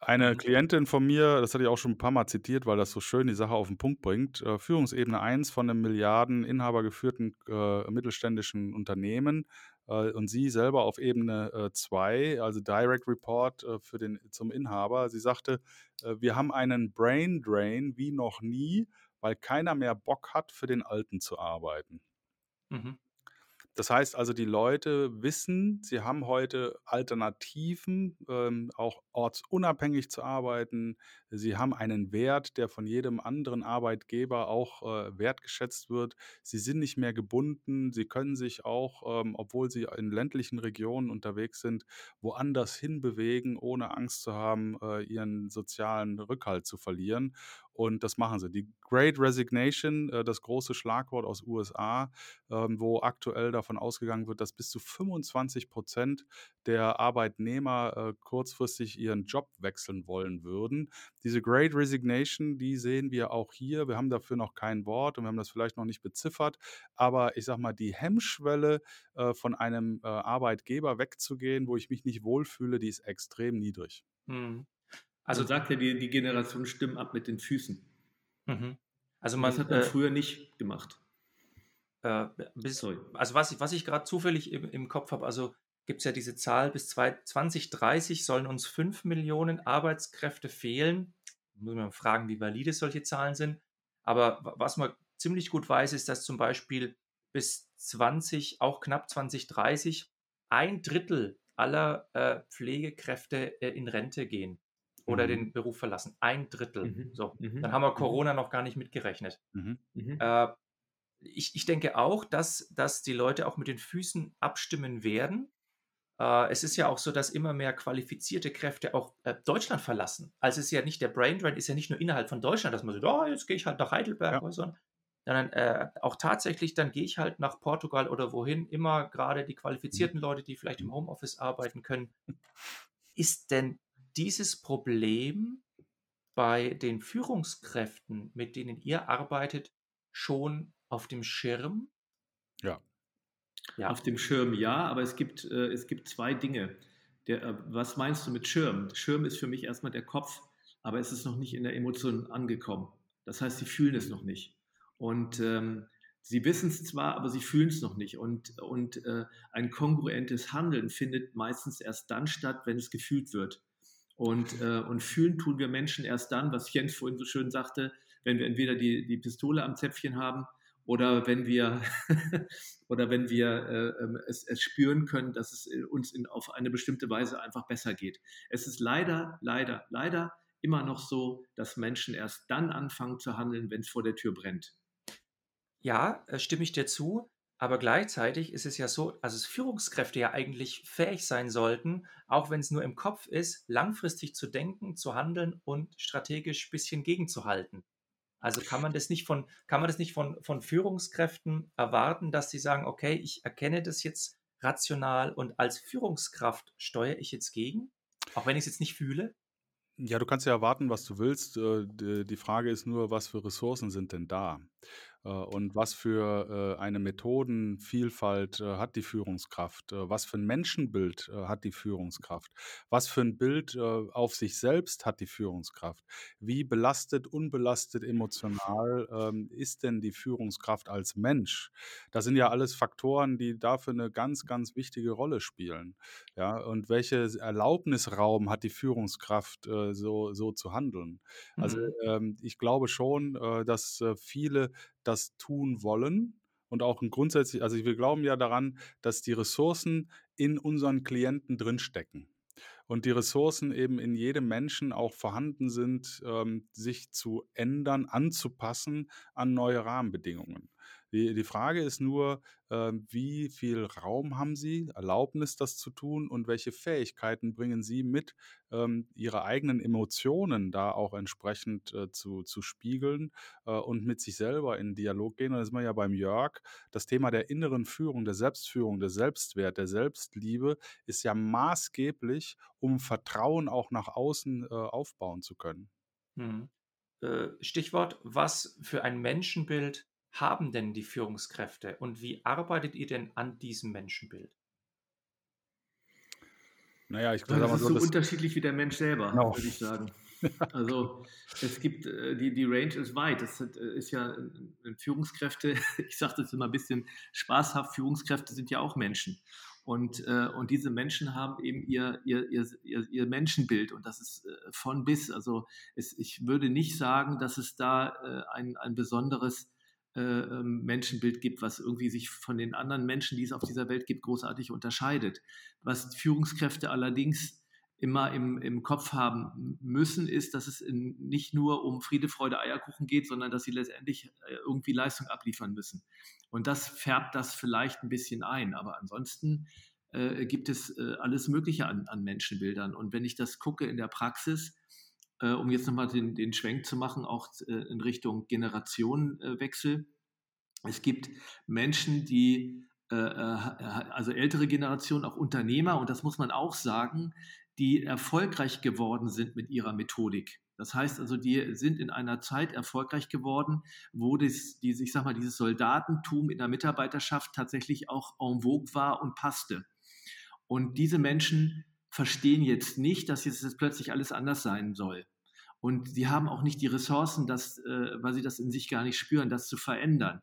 Eine. Klientin von mir, das hatte ich auch schon ein paar Mal zitiert, weil das so schön die Sache auf den Punkt bringt, äh, Führungsebene 1 von einem Milliarden Inhaber geführten äh, mittelständischen Unternehmen äh, und sie selber auf Ebene 2, äh, also Direct Report äh, für den, zum Inhaber. Sie sagte, äh, wir haben einen Brain Drain wie noch nie weil keiner mehr Bock hat, für den Alten zu arbeiten. Mhm. Das heißt also, die Leute wissen, sie haben heute Alternativen, ähm, auch ortsunabhängig zu arbeiten. Sie haben einen Wert, der von jedem anderen Arbeitgeber auch äh, wertgeschätzt wird. Sie sind nicht mehr gebunden. Sie können sich auch, ähm, obwohl sie in ländlichen Regionen unterwegs sind, woanders hinbewegen, ohne Angst zu haben, äh, ihren sozialen Rückhalt zu verlieren. Und das machen sie. Die Great Resignation, äh, das große Schlagwort aus USA, ähm, wo aktuell davon ausgegangen wird, dass bis zu 25 Prozent der Arbeitnehmer äh, kurzfristig ihren Job wechseln wollen würden. Diese Great Resignation, die sehen wir auch hier. Wir haben dafür noch kein Wort und wir haben das vielleicht noch nicht beziffert. Aber ich sage mal, die Hemmschwelle äh, von einem Arbeitgeber wegzugehen, wo ich mich nicht wohlfühle, die ist extrem niedrig. Hm. Also man sagt ja, die, die Generation stimmen ab mit den Füßen. Mhm. Also man, das hat man äh, früher nicht gemacht. Äh, bis, also was ich, was ich gerade zufällig im, im Kopf habe, also gibt es ja diese Zahl, bis 2030 sollen uns 5 Millionen Arbeitskräfte fehlen. Muss man fragen, wie valide solche Zahlen sind. Aber was man ziemlich gut weiß, ist, dass zum Beispiel bis 20, auch knapp 2030, ein Drittel aller äh, Pflegekräfte äh, in Rente gehen oder mhm. den Beruf verlassen. Ein Drittel. Mhm. So, mhm. dann haben wir mhm. Corona noch gar nicht mitgerechnet. Mhm. Mhm. Äh, ich, ich denke auch, dass, dass die Leute auch mit den Füßen abstimmen werden. Äh, es ist ja auch so, dass immer mehr qualifizierte Kräfte auch äh, Deutschland verlassen. Also es ist ja nicht der Brain Drain, ist ja nicht nur innerhalb von Deutschland, dass man sagt, oh, jetzt gehe ich halt nach Heidelberg ja. oder so, sondern äh, auch tatsächlich, dann gehe ich halt nach Portugal oder wohin, immer gerade die qualifizierten Leute, die vielleicht im Homeoffice arbeiten können. Ist denn dieses Problem bei den Führungskräften, mit denen ihr arbeitet, schon auf dem Schirm? Ja. ja. Auf dem Schirm ja, aber es gibt, äh, es gibt zwei Dinge. Der, äh, was meinst du mit Schirm? Schirm ist für mich erstmal der Kopf, aber es ist noch nicht in der Emotion angekommen. Das heißt, sie fühlen es noch nicht. Und ähm, sie wissen es zwar, aber sie fühlen es noch nicht. Und, und äh, ein kongruentes Handeln findet meistens erst dann statt, wenn es gefühlt wird. Und, äh, und fühlen tun wir Menschen erst dann, was Jens vorhin so schön sagte, wenn wir entweder die, die Pistole am Zäpfchen haben oder wenn wir, oder wenn wir äh, ähm, es, es, spüren können, dass es uns in, auf eine bestimmte Weise einfach besser geht. Es ist leider, leider, leider immer noch so, dass Menschen erst dann anfangen zu handeln, wenn es vor der Tür brennt. Ja, äh, stimme ich dir zu. Aber gleichzeitig ist es ja so, also Führungskräfte ja eigentlich fähig sein sollten, auch wenn es nur im Kopf ist, langfristig zu denken, zu handeln und strategisch ein bisschen gegenzuhalten. Also kann man das nicht von, kann man das nicht von, von Führungskräften erwarten, dass sie sagen, okay, ich erkenne das jetzt rational und als Führungskraft steuere ich jetzt gegen, auch wenn ich es jetzt nicht fühle? Ja, du kannst ja erwarten, was du willst. Äh, die Frage ist nur, was für Ressourcen sind denn da? Äh, und was für äh, eine Methodenvielfalt äh, hat die Führungskraft? Was für ein Menschenbild hat die Führungskraft? Was für ein Bild auf sich selbst hat die Führungskraft? Wie belastet, unbelastet emotional ähm, ist denn die Führungskraft als Mensch? Das sind ja alles Faktoren, die dafür eine ganz, ganz wichtige Rolle spielen. Ja, und welches Erlaubnisraum hat die Führungskraft, so, so zu handeln? Also Mhm. ähm, ich glaube schon, dass viele das tun wollen und auch ein grundsätzlich also, wir glauben ja daran, dass die Ressourcen in unseren Klienten drinstecken und die Ressourcen eben in jedem Menschen auch vorhanden sind, ähm, sich zu ändern, anzupassen an neue Rahmenbedingungen. Die, Frage ist nur, äh, wie viel Raum haben Sie, Erlaubnis, das zu tun und welche Fähigkeiten bringen Sie mit, ähm, Ihre eigenen Emotionen da auch entsprechend äh, zu, zu spiegeln äh, und mit sich selber in Dialog gehen. Und da sind wir ja beim Jörg. Das Thema der inneren Führung, der Selbstführung, der Selbstwert, der Selbstliebe ist ja maßgeblich, um Vertrauen auch nach außen äh, aufbauen zu können. Äh, Stichwort, was für ein Menschenbild haben denn die Führungskräfte und wie arbeitet ihr denn an diesem Menschenbild? Naja, ich sag das mal so, ist so unterschiedlich wie der Mensch selber, genau. würde ich sagen. Also es gibt, äh, die, die Range ist weit. Das äh, ist ja Führungskräfte, ich sage das immer ein bisschen spaßhaft, Führungskräfte sind ja auch Menschen. Und, äh, und diese Menschen haben eben ihr, ihr, ihr, ihr, Menschenbild und das ist von bis. Also es, ich würde nicht sagen, dass es da ein, ein besonderes ähm, Menschenbild gibt, was irgendwie sich von den anderen Menschen, die es auf dieser Welt gibt, großartig unterscheidet. Was Führungskräfte allerdings immer im, im Kopf haben müssen, ist, dass es in, nicht nur um Friede, Freude, Eierkuchen geht, sondern dass sie letztendlich äh, irgendwie Leistung abliefern müssen. Und das färbt das vielleicht ein bisschen ein. Aber ansonsten äh, gibt es äh, alles Mögliche an, an Menschenbildern. Und wenn ich das gucke in der Praxis, äh, um jetzt nochmal den, den Schwenk zu machen, auch äh, in Richtung Generationenwechsel. Es gibt Menschen, die, äh, also ältere Generationen, auch Unternehmer, und das muss man auch sagen, die erfolgreich geworden sind mit ihrer Methodik. Das heißt also, die sind in einer Zeit erfolgreich geworden, wo das, die, ich sag mal, dieses Soldatentum in der Mitarbeiterschaft tatsächlich auch en vogue war und passte. Und diese Menschen verstehen jetzt nicht, dass jetzt plötzlich alles anders sein soll. Und sie haben auch nicht die Ressourcen, das, äh, weil sie das in sich gar nicht spüren, das zu verändern.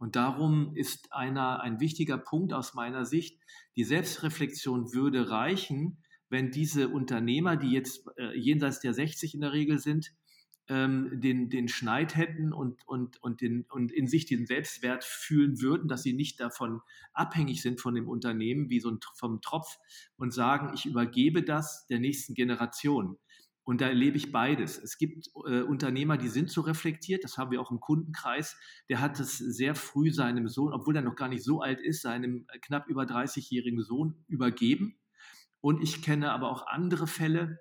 Und darum ist einer, ein wichtiger Punkt aus meiner Sicht, die Selbstreflexion würde reichen, wenn diese Unternehmer, die jetzt äh, jenseits der 60 in der Regel sind, ähm, den, den Schneid hätten und, und, und, den, und in sich den Selbstwert fühlen würden, dass sie nicht davon abhängig sind von dem Unternehmen wie so ein, vom Tropf und sagen, ich übergebe das der nächsten Generation. Und da erlebe ich beides. Es gibt äh, Unternehmer, die sind so reflektiert, das haben wir auch im Kundenkreis. Der hat es sehr früh seinem Sohn, obwohl er noch gar nicht so alt ist, seinem knapp über 30-jährigen Sohn übergeben. Und ich kenne aber auch andere Fälle,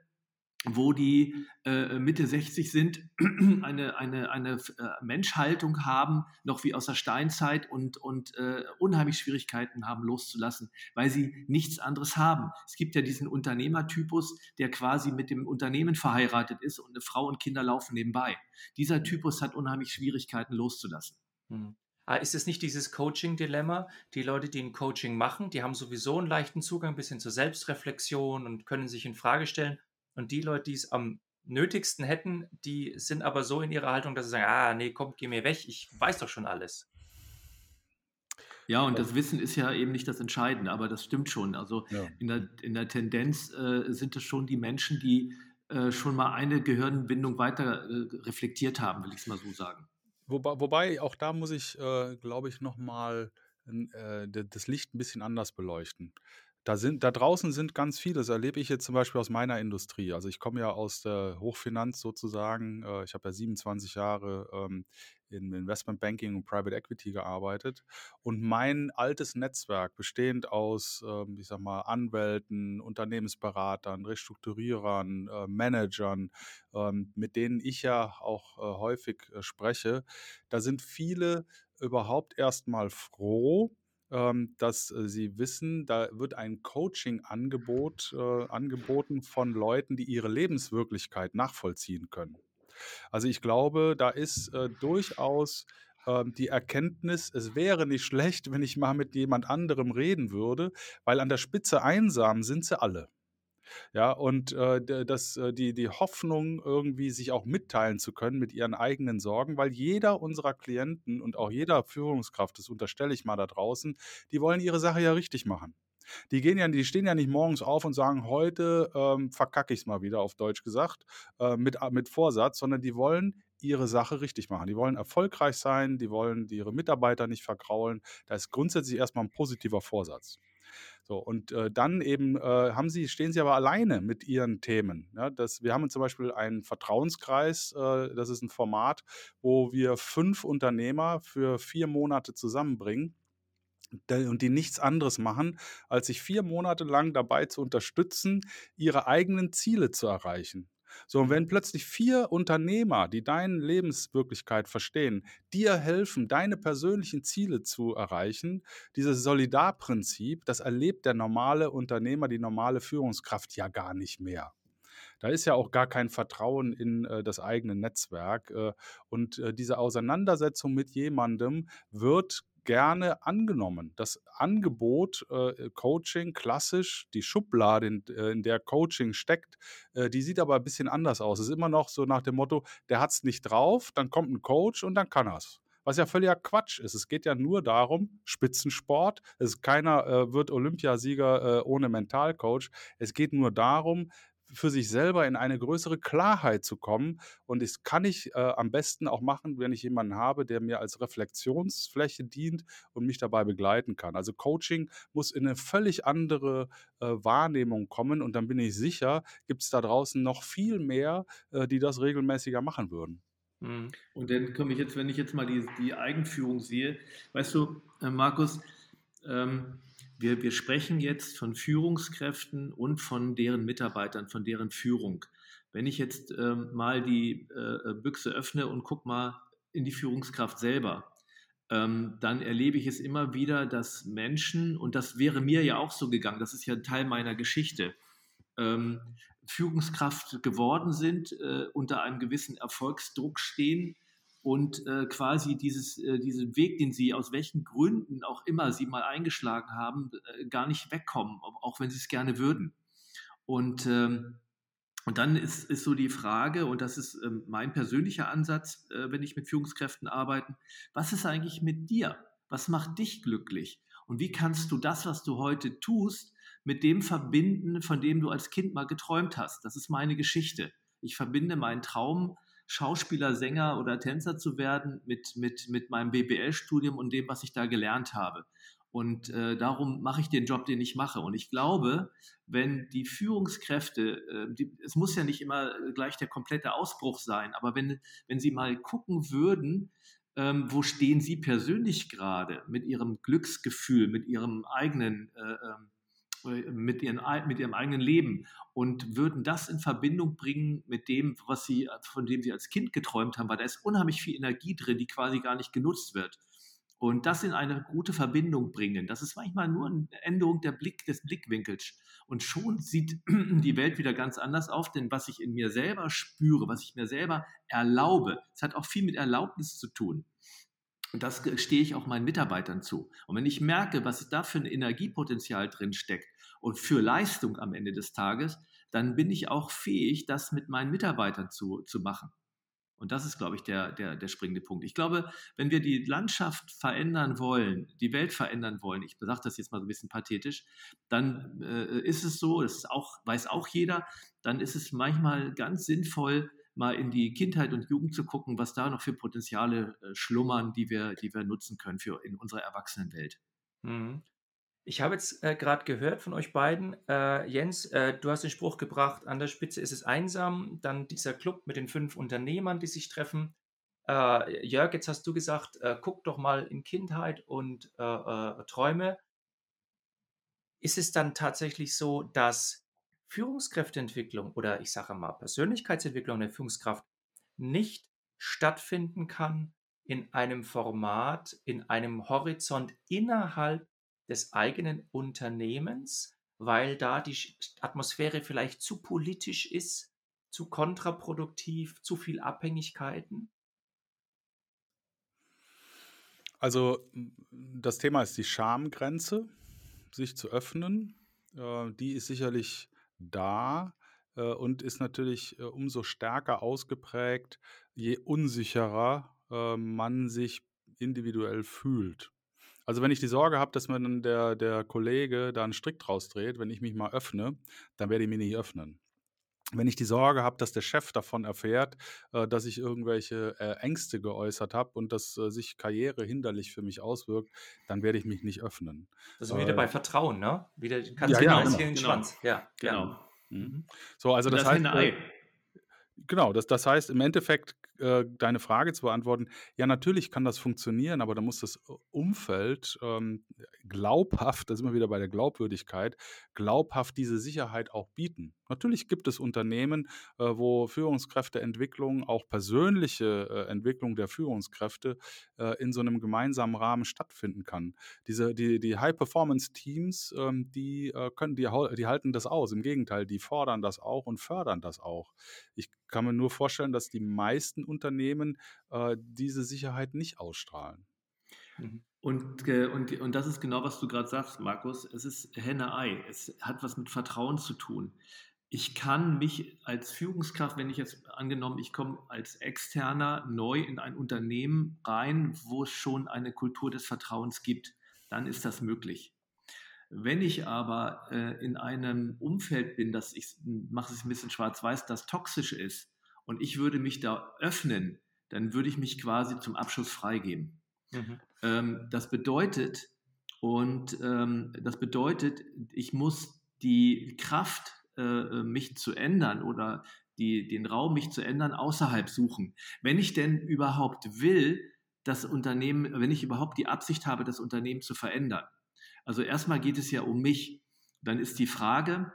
wo die äh, Mitte 60 sind, eine, eine, eine äh, Menschhaltung haben, noch wie aus der Steinzeit und, und äh, unheimlich Schwierigkeiten haben loszulassen, weil sie nichts anderes haben. Es gibt ja diesen Unternehmertypus, der quasi mit dem Unternehmen verheiratet ist und eine Frau und Kinder laufen nebenbei. Dieser Typus hat unheimlich Schwierigkeiten loszulassen. Hm. Ah, ist es nicht dieses Coaching-Dilemma? Die Leute, die ein Coaching machen, die haben sowieso einen leichten Zugang bis hin zur Selbstreflexion und können sich in Frage stellen und die Leute, die es am nötigsten hätten, die sind aber so in ihrer Haltung, dass sie sagen, ah, nee, komm, geh mir weg, ich weiß doch schon alles. Ja, und das Wissen ist ja eben nicht das Entscheidende, aber das stimmt schon. Also ja. in, der, in der Tendenz äh, sind es schon die Menschen, die äh, schon mal eine Gehirnbindung weiter äh, reflektiert haben, will ich es mal so sagen. Wobei, wobei, auch da muss ich, äh, glaube ich, nochmal äh, das Licht ein bisschen anders beleuchten. Da, sind, da draußen sind ganz viele, das erlebe ich jetzt zum Beispiel aus meiner Industrie. Also ich komme ja aus der Hochfinanz sozusagen. Äh, ich habe ja 27 Jahre ähm, in Investmentbanking und Private Equity gearbeitet. Und mein altes Netzwerk, bestehend aus, ähm, ich sag mal, Anwälten, Unternehmensberatern, Restrukturierern, äh, Managern, ähm, mit denen ich ja auch äh, häufig spreche, da sind viele überhaupt erstmal froh, ähm, dass äh, sie wissen, da wird ein Coaching-Angebot äh, angeboten von Leuten, die ihre Lebenswirklichkeit nachvollziehen können. Also ich glaube, da ist äh, durchaus ähm, die Erkenntnis, es wäre nicht schlecht, wenn ich mal mit jemand anderem reden würde, weil an der Spitze einsam sind sie alle. Ja, und äh, das, äh, die, die Hoffnung, irgendwie sich auch mitteilen zu können mit ihren eigenen Sorgen, weil jeder unserer Klienten und auch jeder Führungskraft, das unterstelle ich mal da draußen, die wollen ihre Sache ja richtig machen. Die gehen ja, die stehen ja nicht morgens auf und sagen, heute ähm, verkacke ich es mal wieder, auf Deutsch gesagt, äh, mit, mit Vorsatz, sondern die wollen ihre Sache richtig machen. Die wollen erfolgreich sein, die wollen ihre Mitarbeiter nicht vergraulen. Da ist grundsätzlich erstmal ein positiver Vorsatz. So, und äh, dann eben äh, haben sie, stehen sie aber alleine mit ihren Themen. Ja, das, wir haben zum Beispiel einen Vertrauenskreis, äh, das ist ein Format, wo wir fünf Unternehmer für vier Monate zusammenbringen und die nichts anderes machen, als sich vier Monate lang dabei zu unterstützen, ihre eigenen Ziele zu erreichen. So, und wenn plötzlich vier Unternehmer, die deine Lebenswirklichkeit verstehen, dir helfen, deine persönlichen Ziele zu erreichen, dieses Solidarprinzip, das erlebt der normale Unternehmer, die normale Führungskraft ja gar nicht mehr. Da ist ja auch gar kein Vertrauen in äh, das eigene Netzwerk. Äh, und äh, diese Auseinandersetzung mit jemandem wird gerne angenommen. Das Angebot äh, Coaching, klassisch, die Schublade, in, äh, in der Coaching steckt, äh, die sieht aber ein bisschen anders aus. Es ist immer noch so nach dem Motto, der hat es nicht drauf, dann kommt ein Coach und dann kann er es. Was ja völliger Quatsch ist. Es geht ja nur darum, Spitzensport. Es keiner äh, wird Olympiasieger äh, ohne Mentalcoach. Es geht nur darum, für sich selber in eine größere Klarheit zu kommen. Und das kann ich äh, am besten auch machen, wenn ich jemanden habe, der mir als Reflexionsfläche dient und mich dabei begleiten kann. Also Coaching muss in eine völlig andere äh, Wahrnehmung kommen. Und dann bin ich sicher, gibt es da draußen noch viel mehr, äh, die das regelmäßiger machen würden. Mhm. Und dann komme ich jetzt, wenn ich jetzt mal die, die Eigenführung sehe, weißt du, äh, Markus, ähm, wir, wir sprechen jetzt von Führungskräften und von deren Mitarbeitern, von deren Führung. Wenn ich jetzt ähm, mal die äh, Büchse öffne und gucke mal in die Führungskraft selber, ähm, dann erlebe ich es immer wieder, dass Menschen, und das wäre mir ja auch so gegangen, das ist ja ein Teil meiner Geschichte, ähm, Führungskraft geworden sind, äh, unter einem gewissen Erfolgsdruck stehen, und äh, quasi dieses, äh, diesen Weg, den sie aus welchen Gründen auch immer sie mal eingeschlagen haben, äh, gar nicht wegkommen, auch wenn sie es gerne würden. Und, ähm, und dann ist, ist so die Frage, und das ist ähm, mein persönlicher Ansatz, äh, wenn ich mit Führungskräften arbeite, was ist eigentlich mit dir? Was macht dich glücklich? Und wie kannst du das, was du heute tust, mit dem verbinden, von dem du als Kind mal geträumt hast? Das ist meine Geschichte. Ich verbinde meinen Traum Schauspieler, Sänger oder Tänzer zu werden mit, mit, mit meinem BBL-Studium und dem, was ich da gelernt habe. Und äh, darum mache ich den Job, den ich mache. Und ich glaube, wenn die Führungskräfte, äh, die, es muss ja nicht immer gleich der komplette Ausbruch sein, aber wenn, wenn sie mal gucken würden, ähm, wo stehen sie persönlich gerade mit ihrem Glücksgefühl, mit ihrem eigenen äh, ähm, äh, mit, ihren, mit ihrem eigenen Leben und würden das in Verbindung bringen mit dem, was sie, von dem sie als Kind geträumt haben, weil da ist unheimlich viel Energie drin, die quasi gar nicht genutzt wird. Und das in eine gute Verbindung bringen, das ist manchmal nur eine Änderung der Blick, des Blickwinkels. Und schon sieht die Welt wieder ganz anders auf, denn was ich in mir selber spüre, was ich mir selber erlaube, es hat auch viel mit Erlaubnis zu tun. Und das stehe ich auch meinen Mitarbeitern zu. Und wenn ich merke, was da für ein Energiepotenzial drin steckt und für Leistung am Ende des Tages, dann bin ich auch fähig, das mit meinen Mitarbeitern zu, zu machen. Und das ist, glaube ich, der, der, der springende Punkt. Ich glaube, wenn wir die Landschaft verändern wollen, die Welt verändern wollen, ich sage das jetzt mal so ein bisschen pathetisch, dann äh, ist es so, das auch, weiß auch jeder, dann ist es manchmal ganz sinnvoll, mal in die Kindheit und Jugend zu gucken, was da noch für Potenziale äh, schlummern, die wir, die wir nutzen können für in unserer Erwachsenenwelt. Mhm. Ich habe jetzt äh, gerade gehört von euch beiden, äh, Jens, äh, du hast den Spruch gebracht, an der Spitze ist es einsam, dann dieser Club mit den fünf Unternehmern, die sich treffen. Äh, Jörg, jetzt hast du gesagt, äh, guck doch mal in Kindheit und Träume. Ist es dann tatsächlich so, dass Führungskräfteentwicklung oder ich sage mal Persönlichkeitsentwicklung der Führungskraft nicht stattfinden kann in einem Format, in einem Horizont innerhalb des eigenen Unternehmens, weil da die Atmosphäre vielleicht zu politisch ist, zu kontraproduktiv, zu viel Abhängigkeiten? Also das Thema ist die Schamgrenze, sich zu öffnen. Äh, die ist sicherlich da äh, und ist natürlich äh, umso stärker ausgeprägt, je unsicherer äh, man sich individuell fühlt. Also wenn ich die Sorge habe, dass mir dann der, der Kollege da einen Strick draus dreht, wenn ich mich mal öffne, dann werde ich mich nicht öffnen. Wenn ich die Sorge habe, dass der Chef davon erfährt, äh, dass ich irgendwelche äh, Ängste geäußert habe und dass äh, sich Karriere hinderlich für mich auswirkt, dann werde ich mich nicht öffnen. Das ist wieder bei Vertrauen, ne? Wieder kannst ja, du ja, genau. genau. den Schwanz. Ja, Genau. Mhm. So, also das, das heißt, äh, genau, das, das heißt im Endeffekt, äh, deine Frage zu beantworten, ja, natürlich kann das funktionieren, aber da muss das Umfeld ähm, glaubhaft, da sind wir wieder bei der Glaubwürdigkeit, glaubhaft diese Sicherheit auch bieten. Natürlich gibt es Unternehmen, äh, wo Führungskräfteentwicklung, auch persönliche äh, Entwicklung der Führungskräfte äh, in so einem gemeinsamen Rahmen stattfinden kann. Diese, die, die High-Performance-Teams, ähm, die äh, können, die, die halten das aus. Im Gegenteil, die fordern das auch und fördern das auch. Ich kann mir nur vorstellen, dass die meisten Unternehmen äh, diese Sicherheit nicht ausstrahlen. Mhm. Und, äh, und, und das ist genau, was du gerade sagst, Markus. Es ist Henne-Ei. Es hat was mit Vertrauen zu tun. Ich kann mich als Führungskraft, wenn ich jetzt angenommen, ich komme als Externer neu in ein Unternehmen rein, wo es schon eine Kultur des Vertrauens gibt, dann ist das möglich. Wenn ich aber äh, in einem Umfeld bin, das ich mache es ein bisschen schwarz-weiß, das toxisch ist und ich würde mich da öffnen, dann würde ich mich quasi zum Abschluss freigeben. Mhm. Ähm, das bedeutet, und ähm, das bedeutet, ich muss die Kraft, äh, mich zu ändern oder die, den Raum, mich zu ändern, außerhalb suchen. Wenn ich denn überhaupt will, das Unternehmen, wenn ich überhaupt die Absicht habe, das Unternehmen zu verändern. Also erstmal geht es ja um mich. Dann ist die Frage,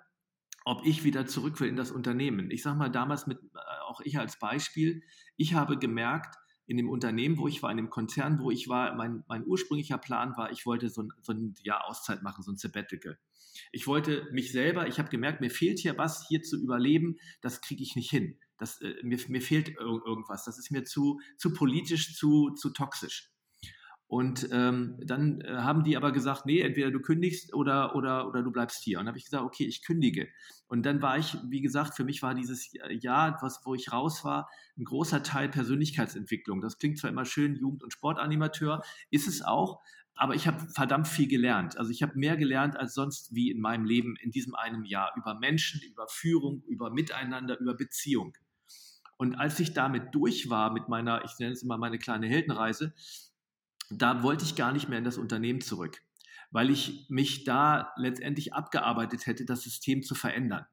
ob ich wieder zurück will in das Unternehmen. Ich sage mal damals mit, äh, auch ich als Beispiel, ich habe gemerkt, in dem Unternehmen, wo ich war, in dem Konzern, wo ich war, mein, mein ursprünglicher Plan war, ich wollte so ein, so ein Jahr Auszeit machen, so ein Sabbatical. Ich wollte mich selber, ich habe gemerkt, mir fehlt hier was, hier zu überleben, das kriege ich nicht hin. Das, äh, mir, mir fehlt ir irgendwas, das ist mir zu, zu politisch, zu, zu toxisch. Und ähm, dann äh, haben die aber gesagt, nee, entweder du kündigst oder, oder, oder du bleibst hier. Und dann habe ich gesagt, okay, ich kündige. Und dann war ich, wie gesagt, für mich war dieses Jahr, was, wo ich raus war, ein großer Teil Persönlichkeitsentwicklung. Das klingt zwar immer schön, Jugend- und Sportanimateur, ist es auch, aber ich habe verdammt viel gelernt. Also ich habe mehr gelernt als sonst wie in meinem Leben in diesem einem Jahr über Menschen, über Führung, über Miteinander, über Beziehung. Und als ich damit durch war mit meiner, ich nenne es immer meine kleine Heldenreise, da wollte ich gar nicht mehr in das Unternehmen zurück, weil ich mich da letztendlich abgearbeitet hätte, das System zu verändern.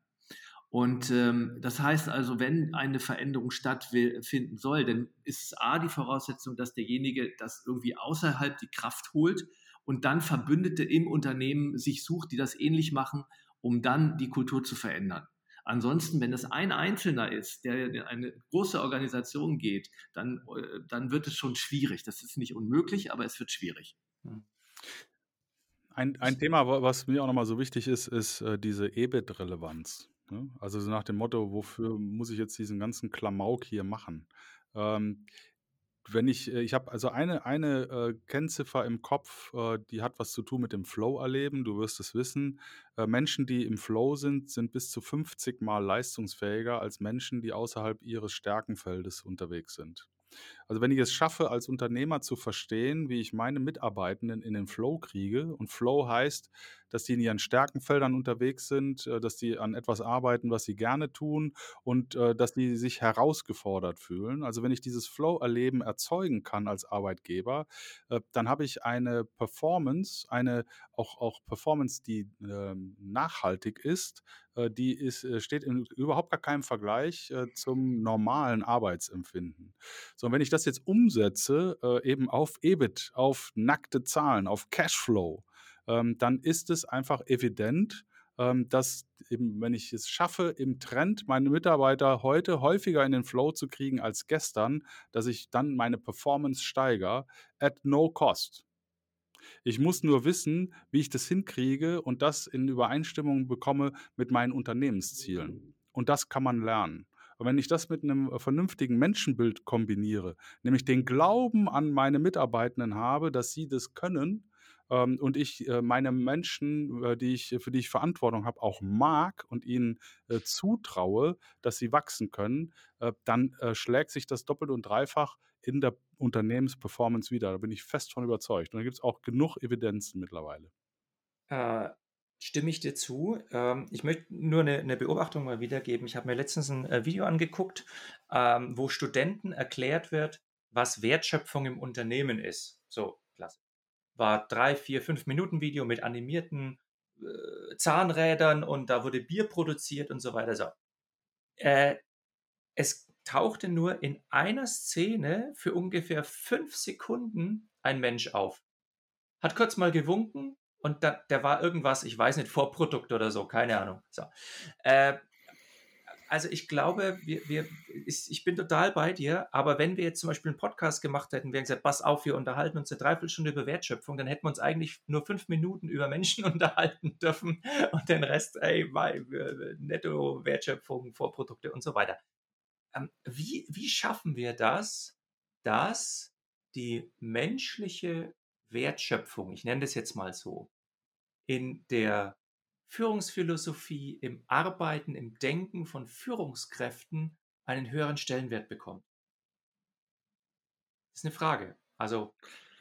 Und ähm, das heißt also, wenn eine Veränderung stattfinden soll, dann ist A die Voraussetzung, dass derjenige das irgendwie außerhalb die Kraft holt und dann Verbündete im Unternehmen sich sucht, die das ähnlich machen, um dann die Kultur zu verändern. Ansonsten, wenn es ein Einzelner ist, der in eine große Organisation geht, dann, äh, dann wird es schon schwierig. Das ist nicht unmöglich, aber es wird schwierig. Ein, ein Thema, wa- was mir auch nochmal so wichtig ist, ist äh, diese EBIT-Relevanz. Ne? Also so nach dem Motto, wofür muss ich jetzt diesen ganzen Klamauk hier machen? Ähm, wenn ich, äh, ich habe also eine, eine äh, Kennziffer im Kopf, äh, die hat was zu tun mit dem Flow-Erleben. Du wirst es wissen. Äh, Menschen, die im Flow sind, sind bis zu 50 Mal leistungsfähiger als Menschen, die außerhalb ihres Stärkenfeldes unterwegs sind. Also wenn ich es schaffe, als Unternehmer zu verstehen, wie ich meine Mitarbeitenden in den Flow kriege, und Flow heißt, dass die in ihren Stärkenfeldern unterwegs sind, äh, dass die an etwas arbeiten, was sie gerne tun und äh, dass die sich herausgefordert fühlen. Also wenn ich dieses Flow-Erleben erzeugen kann als Arbeitgeber, äh, dann habe ich eine Performance, eine auch, auch Performance, die äh, nachhaltig ist, die ist, steht in überhaupt gar keinem Vergleich zum normalen Arbeitsempfinden. So, und wenn ich das jetzt umsetze, äh, eben auf EBIT, auf nackte Zahlen, auf Cashflow, ähm, dann ist es einfach evident, ähm, dass eben, wenn ich es schaffe, im Trend meine Mitarbeiter heute häufiger in den Flow zu kriegen als gestern, dass ich dann meine Performance steigere, at no cost. Ich muss nur wissen, wie ich das hinkriege und das in Übereinstimmung bekomme mit meinen Unternehmenszielen. Und das kann man lernen. Und wenn ich das mit einem äh, vernünftigen Menschenbild kombiniere, nämlich den Glauben an meine Mitarbeitenden habe, dass sie das können, ähm, und ich äh, meine Menschen, äh, die ich, für die ich Verantwortung habe, auch mag und ihnen äh, zutraue, dass sie wachsen können, äh, dann äh, schlägt sich das doppelt und dreifach in der Unternehmensperformance wieder. Da bin ich fest von überzeugt. Und da gibt es auch genug Evidenzen mittlerweile. Stimme ich dir zu. Ähm, ich möchte nur eine, eine, Beobachtung mal wiedergeben. Ich habe mir letztens ein äh, Video angeguckt, ähm, wo Studenten erklärt wird, was Wertschöpfung im Unternehmen ist. So, klasse. War drei, vier, fünf Minuten Video mit animierten äh, Zahnrädern und da wurde Bier produziert und so weiter. So. Äh, es tauchte nur in einer Szene für ungefähr fünf Sekunden ein Mensch auf. Hat kurz mal gewunken, und da, der war irgendwas, ich weiß nicht, Vorprodukt oder so, keine Ahnung. So. Äh, also ich glaube, wir, wir, ich, bin total bei dir, aber wenn wir jetzt zum Beispiel einen Podcast gemacht hätten, wir hätten gesagt, pass auf, wir unterhalten uns eine Dreiviertelstunde über Wertschöpfung, dann hätten wir uns eigentlich nur fünf Minuten über Menschen unterhalten dürfen und den Rest, ey, netto Wertschöpfung, Vorprodukte und so weiter. Ähm, wie, wie schaffen wir das, dass die menschliche Wertschöpfung, ich nenne das jetzt mal so, in der Führungsphilosophie, im Arbeiten, im Denken von Führungskräften einen höheren Stellenwert bekommt? Das ist eine Frage. Also.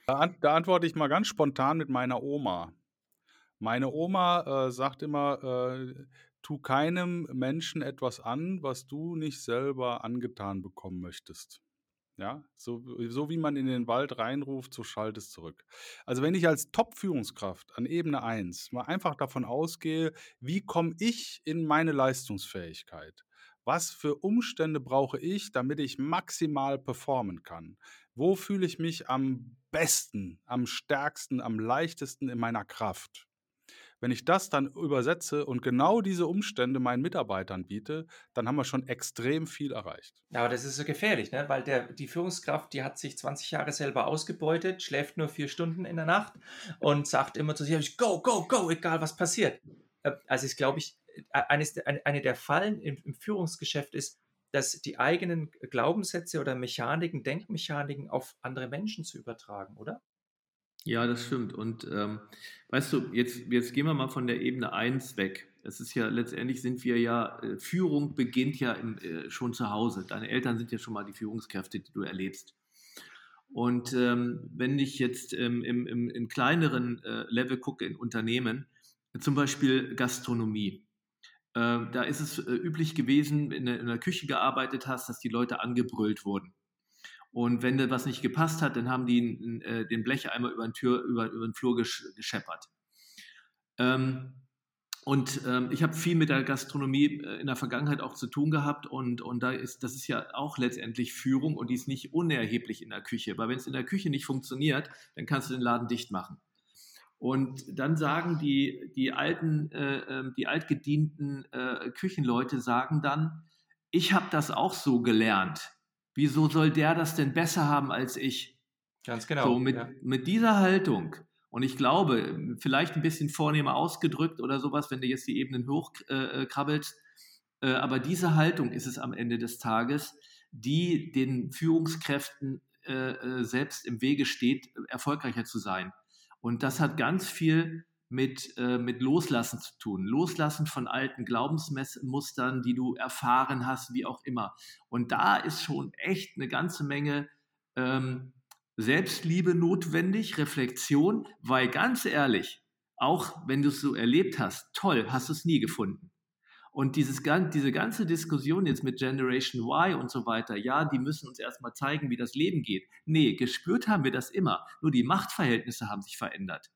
Da, da antworte ich mal ganz spontan mit meiner Oma. Meine Oma äh, sagt immer, äh, tu keinem Menschen etwas an, was du nicht selber angetan bekommen möchtest. Ja, so, so wie man in den Wald reinruft, so schallt es zurück. Also wenn ich als Top-Führungskraft an Ebene 1 mal einfach davon ausgehe, wie komme ich in meine Leistungsfähigkeit? Was für Umstände brauche ich, damit ich maximal performen kann? Wo fühle ich mich am besten, am stärksten, am leichtesten in meiner Kraft? Wenn ich das dann übersetze und genau diese Umstände meinen Mitarbeitern biete, dann haben wir schon extrem viel erreicht. Ja, aber das ist so gefährlich, ne? weil der, die Führungskraft, die hat sich 20 Jahre selber ausgebeutet, schläft nur vier Stunden in der Nacht und sagt immer zu sich, go, go, go, egal was passiert. Äh, also ist, glaube ich, äh, eines, eine der Fallen im, im Führungsgeschäft ist, dass die eigenen Glaubenssätze oder Mechaniken, Denkmechaniken auf andere Menschen zu übertragen, oder? Ja, das stimmt. Und ähm, weißt du, jetzt, jetzt gehen wir mal von der Ebene 1 weg. Es ist ja letztendlich sind wir ja, äh, Führung beginnt ja im, äh, schon zu Hause. Deine Eltern sind ja schon mal die Führungskräfte, die du erlebst. Und ähm, wenn ich jetzt ähm, im, im, im, kleineren äh, Level gucke in Unternehmen, zum Beispiel Gastronomie, äh, da ist es äh, üblich gewesen, wenn du in der Küche gearbeitet hast, dass die Leute angebrüllt wurden. Und wenn da was nicht gepasst hat, dann haben die äh, den Blecheimer über den, Tür, über, über den Flur gesch gescheppert. Ähm, und ähm, ich habe viel mit der Gastronomie äh, in der Vergangenheit auch zu tun gehabt und, und da ist, das ist ja auch letztendlich Führung und die ist nicht unerheblich in der Küche. Weil wenn es in der Küche nicht funktioniert, dann kannst du den Laden dicht machen. Und dann sagen die, die alten, äh, ähm, die altgedienten äh, Küchenleute sagen dann, ich habe das auch so gelernt. Wieso soll der das denn besser haben als ich? Ganz genau. So mit, ja. mit dieser Haltung. Und ich glaube, vielleicht ein bisschen vornehmer ausgedrückt oder sowas, wenn du jetzt die Ebenen hochkrabbelst. Äh, äh, aber diese Haltung ist es am Ende des Tages, die den Führungskräften äh, äh selbst im Wege steht, erfolgreicher zu sein. Und das hat ganz viel mit, äh, mit Loslassen zu tun. Loslassen von alten Glaubensmustern, die du erfahren hast, wie auch immer. Und da ist schon echt eine ganze Menge ähm, Selbstliebe notwendig, Reflexion, weil ganz ehrlich, auch wenn du es so erlebt hast, toll, hast du es nie gefunden. Und dieses, diese ganze Diskussion jetzt mit Generation Y und so weiter, ja, die müssen uns erstmal zeigen, wie das Leben geht. Nee, gespürt haben wir das immer. Nur die Machtverhältnisse haben sich verändert.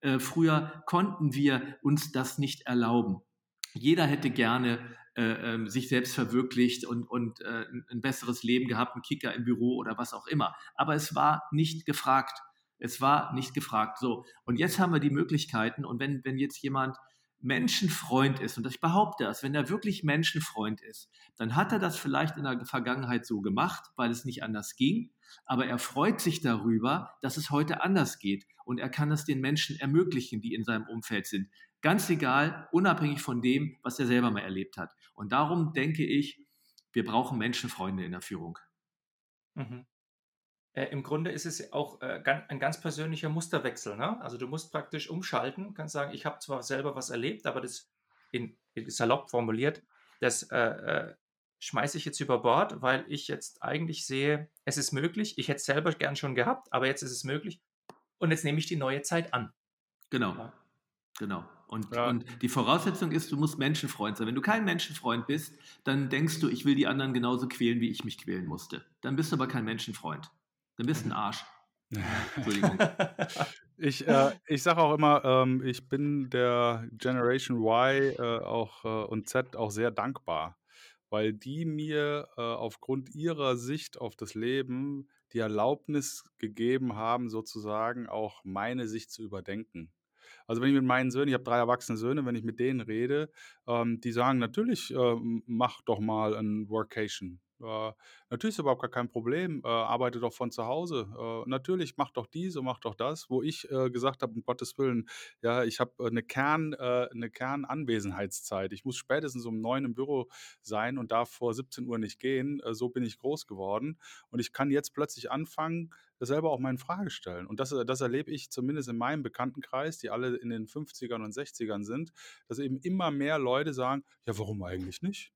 Äh, früher konnten wir uns das nicht erlauben. Jeder hätte gerne äh, ähm, sich selbst verwirklicht und, und äh, ein besseres Leben gehabt, einen Kicker im Büro oder was auch immer. Aber es war nicht gefragt. Es war nicht gefragt. So. Und jetzt haben wir die Möglichkeiten. Und wenn, wenn jetzt jemand Menschenfreund ist, und ich behaupte das, wenn er wirklich Menschenfreund ist, dann hat er das vielleicht in der Vergangenheit so gemacht, weil es nicht anders ging, aber er freut sich darüber, dass es heute anders geht und er kann es den Menschen ermöglichen, die in seinem Umfeld sind. Ganz egal, unabhängig von dem, was er selber mal erlebt hat. Und darum denke ich, wir brauchen Menschenfreunde in der Führung. Mhm. Äh, Im Grunde ist es auch äh, ein ganz persönlicher Musterwechsel. Ne? Also du musst praktisch umschalten, kannst sagen, ich habe zwar selber was erlebt, aber das in, in salopp formuliert, das äh, äh, schmeiße ich jetzt über Bord, weil ich jetzt eigentlich sehe, es ist möglich. Ich hätte es selber gern schon gehabt, aber jetzt ist es möglich. Und jetzt nehme ich die neue Zeit an. Genau. Ja. Genau. Und, ja. und die Voraussetzung ist, du musst Menschenfreund sein. Wenn du kein Menschenfreund bist, dann denkst du, ich will die anderen genauso quälen, wie ich mich quälen musste. Dann bist du aber kein Menschenfreund. Dann bist du ein Arsch. Entschuldigung. ich äh, ich sage auch immer, ähm, ich bin der Generation Y äh, auch, äh, und Z auch sehr dankbar, weil die mir äh, aufgrund ihrer Sicht auf das Leben die Erlaubnis gegeben haben, sozusagen auch meine Sicht zu überdenken. Also wenn ich mit meinen Söhnen, ich habe drei erwachsene Söhne, wenn ich mit denen rede, ähm, die sagen natürlich, äh, mach doch mal ein Workation. Äh, natürlich ist überhaupt gar kein Problem, äh, arbeite doch von zu Hause. Äh, natürlich, mach doch dies und mach doch das, wo ich äh, gesagt habe, um Gottes Willen, ja, ich habe eine Kern, äh, eine Kernanwesenheitszeit. Ich muss spätestens um neun im Büro sein und darf vor 17 Uhr nicht gehen. Äh, so bin ich groß geworden. Und ich kann jetzt plötzlich anfangen, selber auch in Frage stellen. Und das, das erlebe ich zumindest in meinem Bekanntenkreis, die alle in den 50ern und 60ern sind, dass eben immer mehr Leute sagen, ja, warum eigentlich nicht?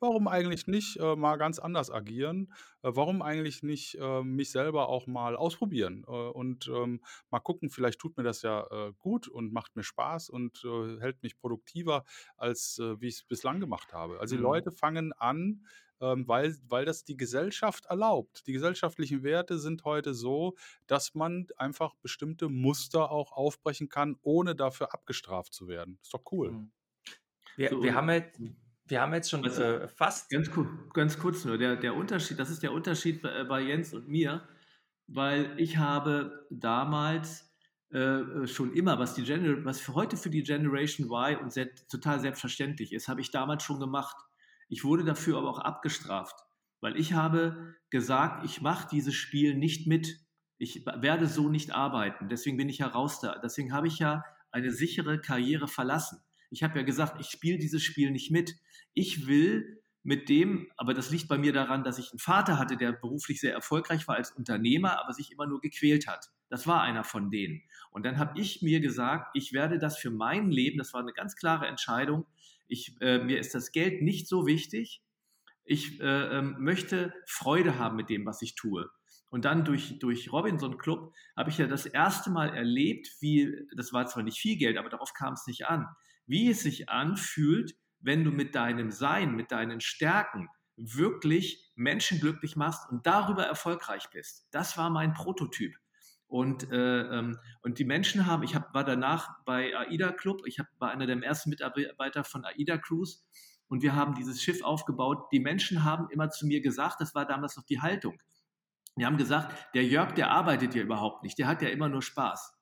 Warum eigentlich nicht äh, mal ganz anders agieren? Äh, warum eigentlich nicht äh, mich selber auch mal ausprobieren äh, und ähm, mal gucken, vielleicht tut mir das ja äh, gut und macht mir Spaß und äh, hält mich produktiver, als wie ich es bislang gemacht habe. Also die mhm. Leute fangen an, ähm, weil, weil das die Gesellschaft erlaubt. Die gesellschaftlichen Werte sind heute so, dass man einfach bestimmte Muster auch aufbrechen kann, ohne dafür abgestraft zu werden. Ist doch cool. Mhm. Wir, so, wir haben halt wir haben jetzt schon also, äh, fast. Ganz, ganz kurz nur, der, der Unterschied, das ist der Unterschied bei, bei Jens und mir, weil ich habe damals äh, schon immer, was, die Gener was für heute für die Generation Y und se total selbstverständlich ist, habe ich damals schon gemacht. Ich wurde dafür aber auch abgestraft, weil ich habe gesagt, ich mache dieses Spiel nicht mit. Ich werde so nicht arbeiten. Deswegen bin ich ja raus da. Deswegen habe ich ja eine sichere Karriere verlassen. Ich habe ja gesagt, ich spiele dieses Spiel nicht mit. Ich will mit dem, aber das liegt bei mir daran, dass ich einen Vater hatte, der beruflich sehr erfolgreich war als Unternehmer, aber sich immer nur gequält hat. Das war einer von denen. Und dann habe ich mir gesagt, ich werde das für mein Leben, das war eine ganz klare Entscheidung, ich, äh, mir ist das Geld nicht so wichtig. Ich äh, äh, möchte Freude haben mit dem, was ich tue. Und dann durch, durch Robinson Club habe ich ja das erste Mal erlebt, wie, das war zwar nicht viel Geld, aber darauf kam es nicht an, wie es sich anfühlt, wenn du mit deinem Sein, mit deinen Stärken wirklich Menschen glücklich machst und darüber erfolgreich bist. Das war mein Prototyp. Und, äh, ähm, und die Menschen haben, ich hab, war danach bei AIDA Club, ich hab, war einer der ersten Mitarbeiter von AIDA Cruise und wir haben dieses Schiff aufgebaut. Die Menschen haben immer zu mir gesagt, das war damals noch die Haltung. Die haben gesagt, der Jörg, der arbeitet ja überhaupt nicht, der hat ja immer nur Spaß.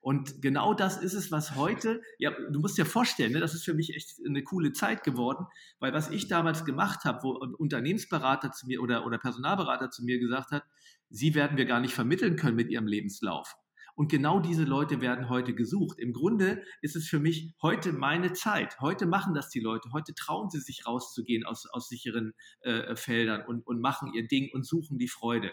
Und genau das ist es, was heute, ja, du musst dir vorstellen, ne, das ist für mich echt eine coole Zeit geworden, weil was ich damals gemacht habe, wo ein Unternehmensberater zu mir oder, oder Personalberater zu mir gesagt hat, sie werden wir gar nicht vermitteln können mit ihrem Lebenslauf. Und genau diese Leute werden heute gesucht. Im Grunde ist es für mich heute meine Zeit. Heute machen das die Leute. Heute trauen sie sich rauszugehen aus, aus sicheren äh, Feldern und, und machen ihr Ding und suchen die Freude.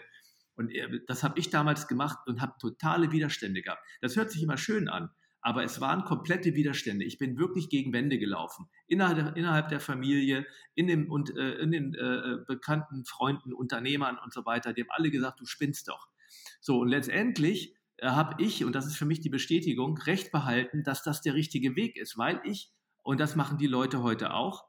Und äh, das habe ich damals gemacht und habe totale Widerstände gehabt. Das hört sich immer schön an, aber es waren komplette Widerstände. Ich bin wirklich gegen Wände gelaufen. Innerhalb der, innerhalb der Familie, in, dem, und, äh, in den äh, äh, bekannten Freunden, Unternehmern und so weiter. Die haben alle gesagt, du spinnst doch. So, und letztendlich äh, habe ich, und das ist für mich die Bestätigung, recht behalten, dass das der richtige Weg ist, weil ich, und das machen die Leute heute auch,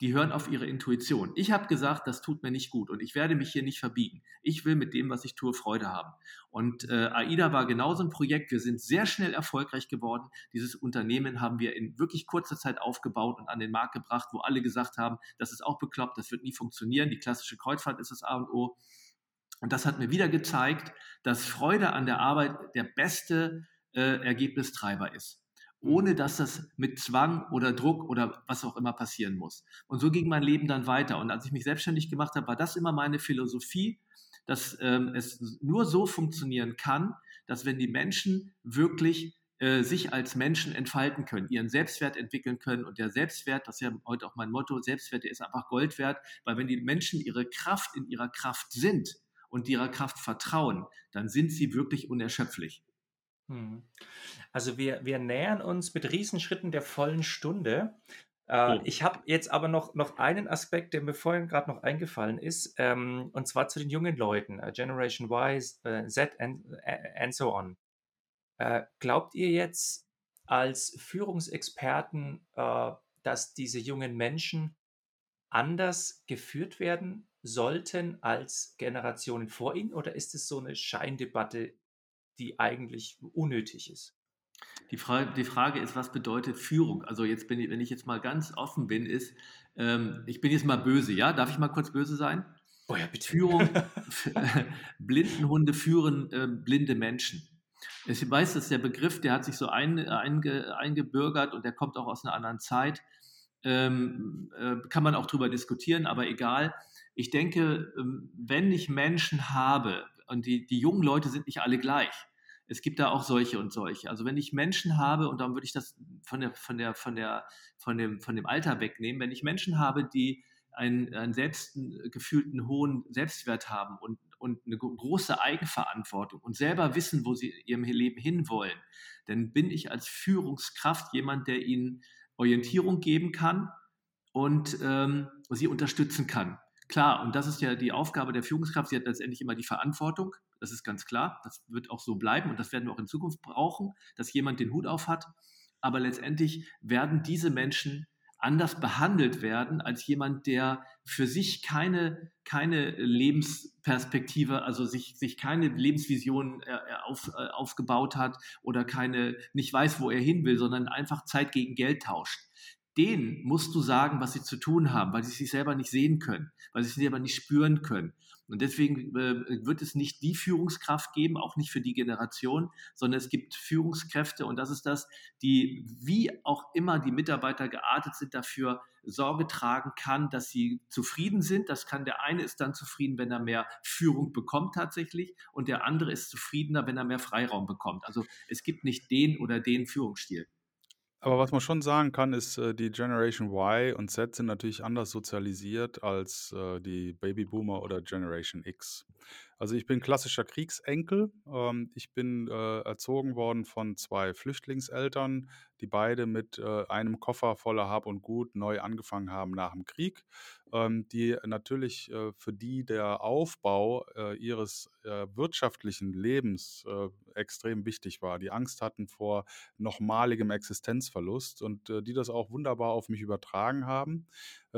die hören auf ihre Intuition. Ich habe gesagt, das tut mir nicht gut und ich werde mich hier nicht verbiegen. Ich will mit dem, was ich tue, Freude haben. Und äh, AIDA war genauso ein Projekt. Wir sind sehr schnell erfolgreich geworden. Dieses Unternehmen haben wir in wirklich kurzer Zeit aufgebaut und an den Markt gebracht, wo alle gesagt haben, das ist auch bekloppt, das wird nie funktionieren. Die klassische Kreuzfahrt ist das A und O. Und das hat mir wieder gezeigt, dass Freude an der Arbeit der beste äh, Ergebnistreiber ist ohne dass das mit Zwang oder Druck oder was auch immer passieren muss. Und so ging mein Leben dann weiter. Und als ich mich selbstständig gemacht habe, war das immer meine Philosophie, dass ähm, es nur so funktionieren kann, dass wenn die Menschen wirklich äh, sich als Menschen entfalten können, ihren Selbstwert entwickeln können. Und der Selbstwert, das ist ja heute auch mein Motto, Selbstwert, der ist einfach Gold wert, weil wenn die Menschen ihre Kraft in ihrer Kraft sind und ihrer Kraft vertrauen, dann sind sie wirklich unerschöpflich. Hm. Also wir, wir nähern uns mit Riesenschritten der vollen Stunde. Äh, oh. Ich habe jetzt aber noch, noch einen Aspekt, der mir vorhin gerade noch eingefallen ist, ähm, und zwar zu den jungen Leuten, uh, Generation Y, uh, Z and, and so on. Äh, glaubt ihr jetzt als Führungsexperten, äh, dass diese jungen Menschen anders geführt werden sollten als Generationen vor ihnen? Oder ist es so eine Scheindebatte, die eigentlich unnötig ist? Die Frage, die Frage ist, was bedeutet Führung? Also jetzt bin ich, wenn ich jetzt mal ganz offen bin, ist, ähm, ich bin jetzt mal böse, ja? Darf ich mal kurz böse sein? Oh ja, bitte. Führung, Blindenhunde führen äh, blinde Menschen. Ich weiß, dass der Begriff, der hat sich so ein, einge, eingebürgert und der kommt auch aus einer anderen Zeit. Ähm, äh, kann man auch drüber diskutieren, aber egal. Ich denke, ähm, wenn ich Menschen habe, und die, die jungen Leute sind nicht alle gleich, es gibt da auch solche und solche. Also wenn ich Menschen habe, und dann würde ich das von, der, von, der, von, der, von, dem, von dem Alter wegnehmen, wenn ich Menschen habe, die einen, einen selbst gefühlten hohen Selbstwert haben und und eine große Eigenverantwortung und selber wissen, wo sie ihrem Leben hinwollen, dann bin ich als Führungskraft jemand, der ihnen Orientierung geben kann und ähm, sie unterstützen kann. Klar, und das ist ja die Aufgabe der Führungskraft. Sie hat letztendlich immer die Verantwortung. Das ist ganz klar. Das wird auch so bleiben und das werden wir auch in Zukunft brauchen, dass jemand den Hut auf hat. Aber letztendlich werden diese Menschen anders behandelt werden als jemand, der für sich keine, keine Lebensperspektive, also sich, sich keine Lebensvision äh, äh, auf, äh, aufgebaut hat oder keine, nicht weiß, wo er hin will, sondern einfach Zeit gegen Geld tauscht. Den musst du sagen, was sie zu tun haben, weil sie sich selber nicht sehen können, weil sie sich selber nicht spüren können. Und deswegen äh, wird es nicht die Führungskraft geben, auch nicht für die Generation, sondern es gibt Führungskräfte und das ist das, die wie auch immer die Mitarbeiter geartet sind, dafür Sorge tragen kann, dass sie zufrieden sind. Das kann der eine ist dann zufrieden, wenn er mehr Führung bekommt tatsächlich und der andere ist zufriedener, wenn er mehr Freiraum bekommt. Also es gibt nicht den oder den Führungsstil. Aber was man schon sagen kann, ist, äh, die Generation Y und Z sind natürlich anders sozialisiert als äh, die Babyboomer oder Generation X. Also ich bin klassischer Kriegsenkel. Ähm, ich bin äh, erzogen worden von zwei Flüchtlingseltern, die beide mit einem Koffer voller Hab und Gut neu angefangen haben nach dem Krieg, die natürlich äh, für die der Aufbau äh, ihres äh, wirtschaftlichen Lebens extrem wichtig war, die Angst hatten vor nochmaligem Existenzverlust und die das auch wunderbar auf mich übertragen haben.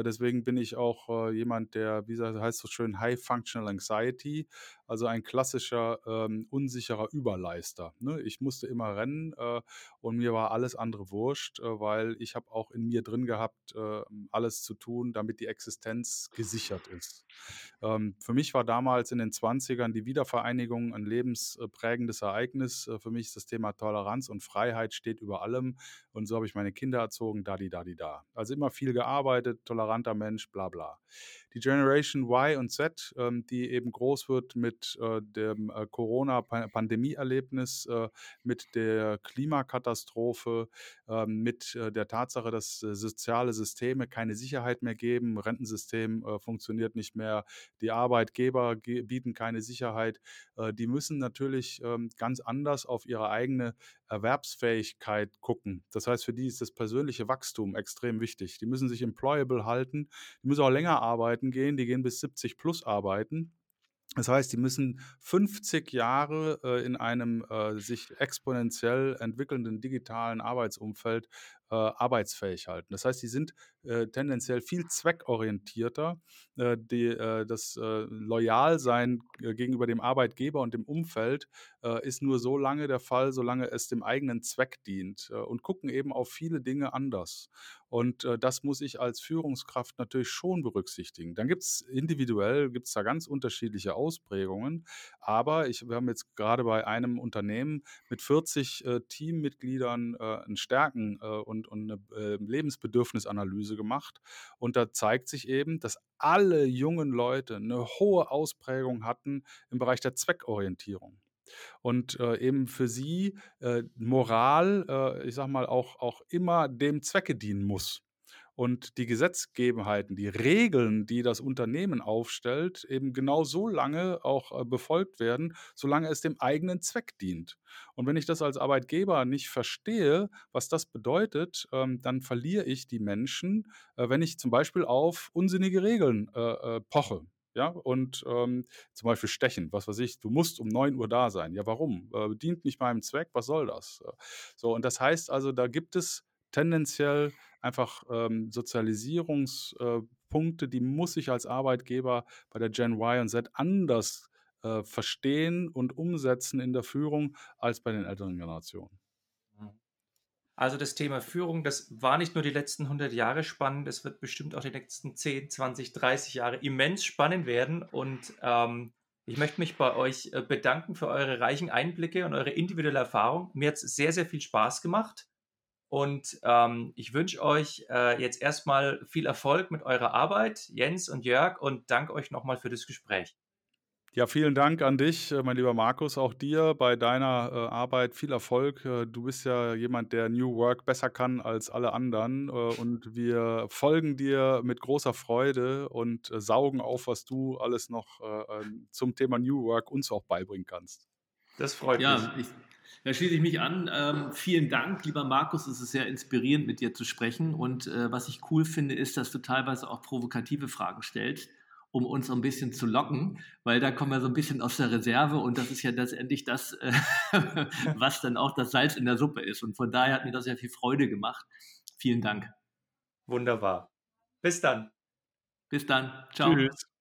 Deswegen bin ich auch jemand, der, wie heißt so schön, High Functional Anxiety, also ein klassischer ähm, unsicherer Überleister. Ne? Ich musste immer rennen äh, und mir war alles andere wurscht, äh, weil ich habe auch in mir drin gehabt, äh, alles zu tun, damit die Existenz gesichert ist. Ähm, für mich war damals in den 20ern die Wiedervereinigung ein lebensprägendes Ereignis. Äh, für mich ist das Thema Toleranz und Freiheit steht über allem und so habe ich meine Kinder erzogen, da, die, da, die, da. Also immer viel gearbeitet, toleranter Mensch, bla bla die Generation Y und Z, ähm, die eben groß wird mit äh, dem äh, Corona-Pandemie-Erlebnis, äh, mit der Klimakatastrophe, ähm, mit äh, der Tatsache, dass äh, soziale Systeme keine Sicherheit mehr geben, Rentensystem äh, funktioniert nicht mehr, die Arbeitgeber bieten keine Sicherheit, die müssen natürlich ähm, ganz anders auf ihre eigene Erwerbsfähigkeit gucken. Das heißt, für die ist das persönliche Wachstum extrem wichtig. Die müssen sich employable halten, die müssen auch länger arbeiten gehen, die gehen bis 70 plus arbeiten. Das heißt, die müssen 50 Jahre äh, in einem äh, sich exponentiell entwickelnden digitalen Arbeitsumfeld äh, arbeitsfähig halten. Das heißt, die sind äh, tendenziell viel zweckorientierter. Äh, die, äh, das äh, Loyalsein äh, gegenüber dem Arbeitgeber und dem Umfeld äh, ist nur so lange der Fall, solange es dem eigenen Zweck dient und gucken eben auf viele Dinge anders. Und das muss ich als Führungskraft natürlich schon berücksichtigen. Dann gibt es individuell, gibt es da ganz unterschiedliche Ausprägungen. Aber ich, wir haben jetzt gerade bei einem Unternehmen mit 40 Teammitgliedern einen Stärken- und, und eine Lebensbedürfnisanalyse gemacht. Und da zeigt sich eben, dass alle jungen Leute eine hohe Ausprägung hatten im Bereich der Zweckorientierung. Und äh, eben für sie äh, Moral, äh, ich sag mal, auch, auch immer dem Zwecke dienen muss und die Gesetzgebenheiten, die Regeln, die das Unternehmen aufstellt, eben genau so lange auch äh, befolgt werden, solange es dem eigenen Zweck dient. Und wenn ich das als Arbeitgeber nicht verstehe, was das bedeutet, ähm, dann verliere ich die Menschen, äh, wenn ich zum Beispiel auf unsinnige Regeln äh, poche. Ja, und ähm, zum Beispiel stechen, was weiß ich, du musst um 9 Uhr da sein. Ja, warum? Äh, dient nicht meinem Zweck, was soll das? So, und das heißt also, da gibt es tendenziell einfach ähm, Sozialisierungspunkte, die muss ich als Arbeitgeber bei der Gen Y und Z anders äh, verstehen und umsetzen in der Führung als bei den älteren Generationen. Mhm. Also das Thema Führung, das war nicht nur die letzten 100 Jahre spannend, es wird bestimmt auch die nächsten 10, 20, 30 Jahre immens spannend werden. Und ähm, ich möchte mich bei euch äh, bedanken für eure reichen Einblicke und eure individuelle Erfahrung. Mir hat es sehr, sehr viel Spaß gemacht. Und ähm, ich wünsche euch äh, jetzt erstmal viel Erfolg mit eurer Arbeit, Jens und Jörg, und danke euch nochmal für das Gespräch. Ja, vielen Dank an dich, äh, mein lieber Markus, auch dir bei deiner äh, Arbeit. Viel Erfolg. Äh, du bist ja jemand, der New Work besser kann als alle anderen. Äh, und wir folgen dir mit großer Freude und äh, saugen auf, was du alles noch äh, ähm, zum Thema New Work uns auch beibringen kannst. Das freut ja, mich. Ich da schließe ich mich an. Ähm, vielen Dank, lieber Markus. Es ist sehr inspirierend, mit dir zu sprechen. Und äh, was ich cool finde, ist, dass du teilweise auch provokative Fragen stellst, um uns ein bisschen zu locken, weil da kommen wir so ein bisschen aus der Reserve und das ist ja letztendlich das, äh, was dann auch das Salz in der Suppe ist. Und von daher hat mir das sehr viel Freude gemacht. Vielen Dank. Wunderbar. Bis dann. Bis dann. Ciao. Tschüss.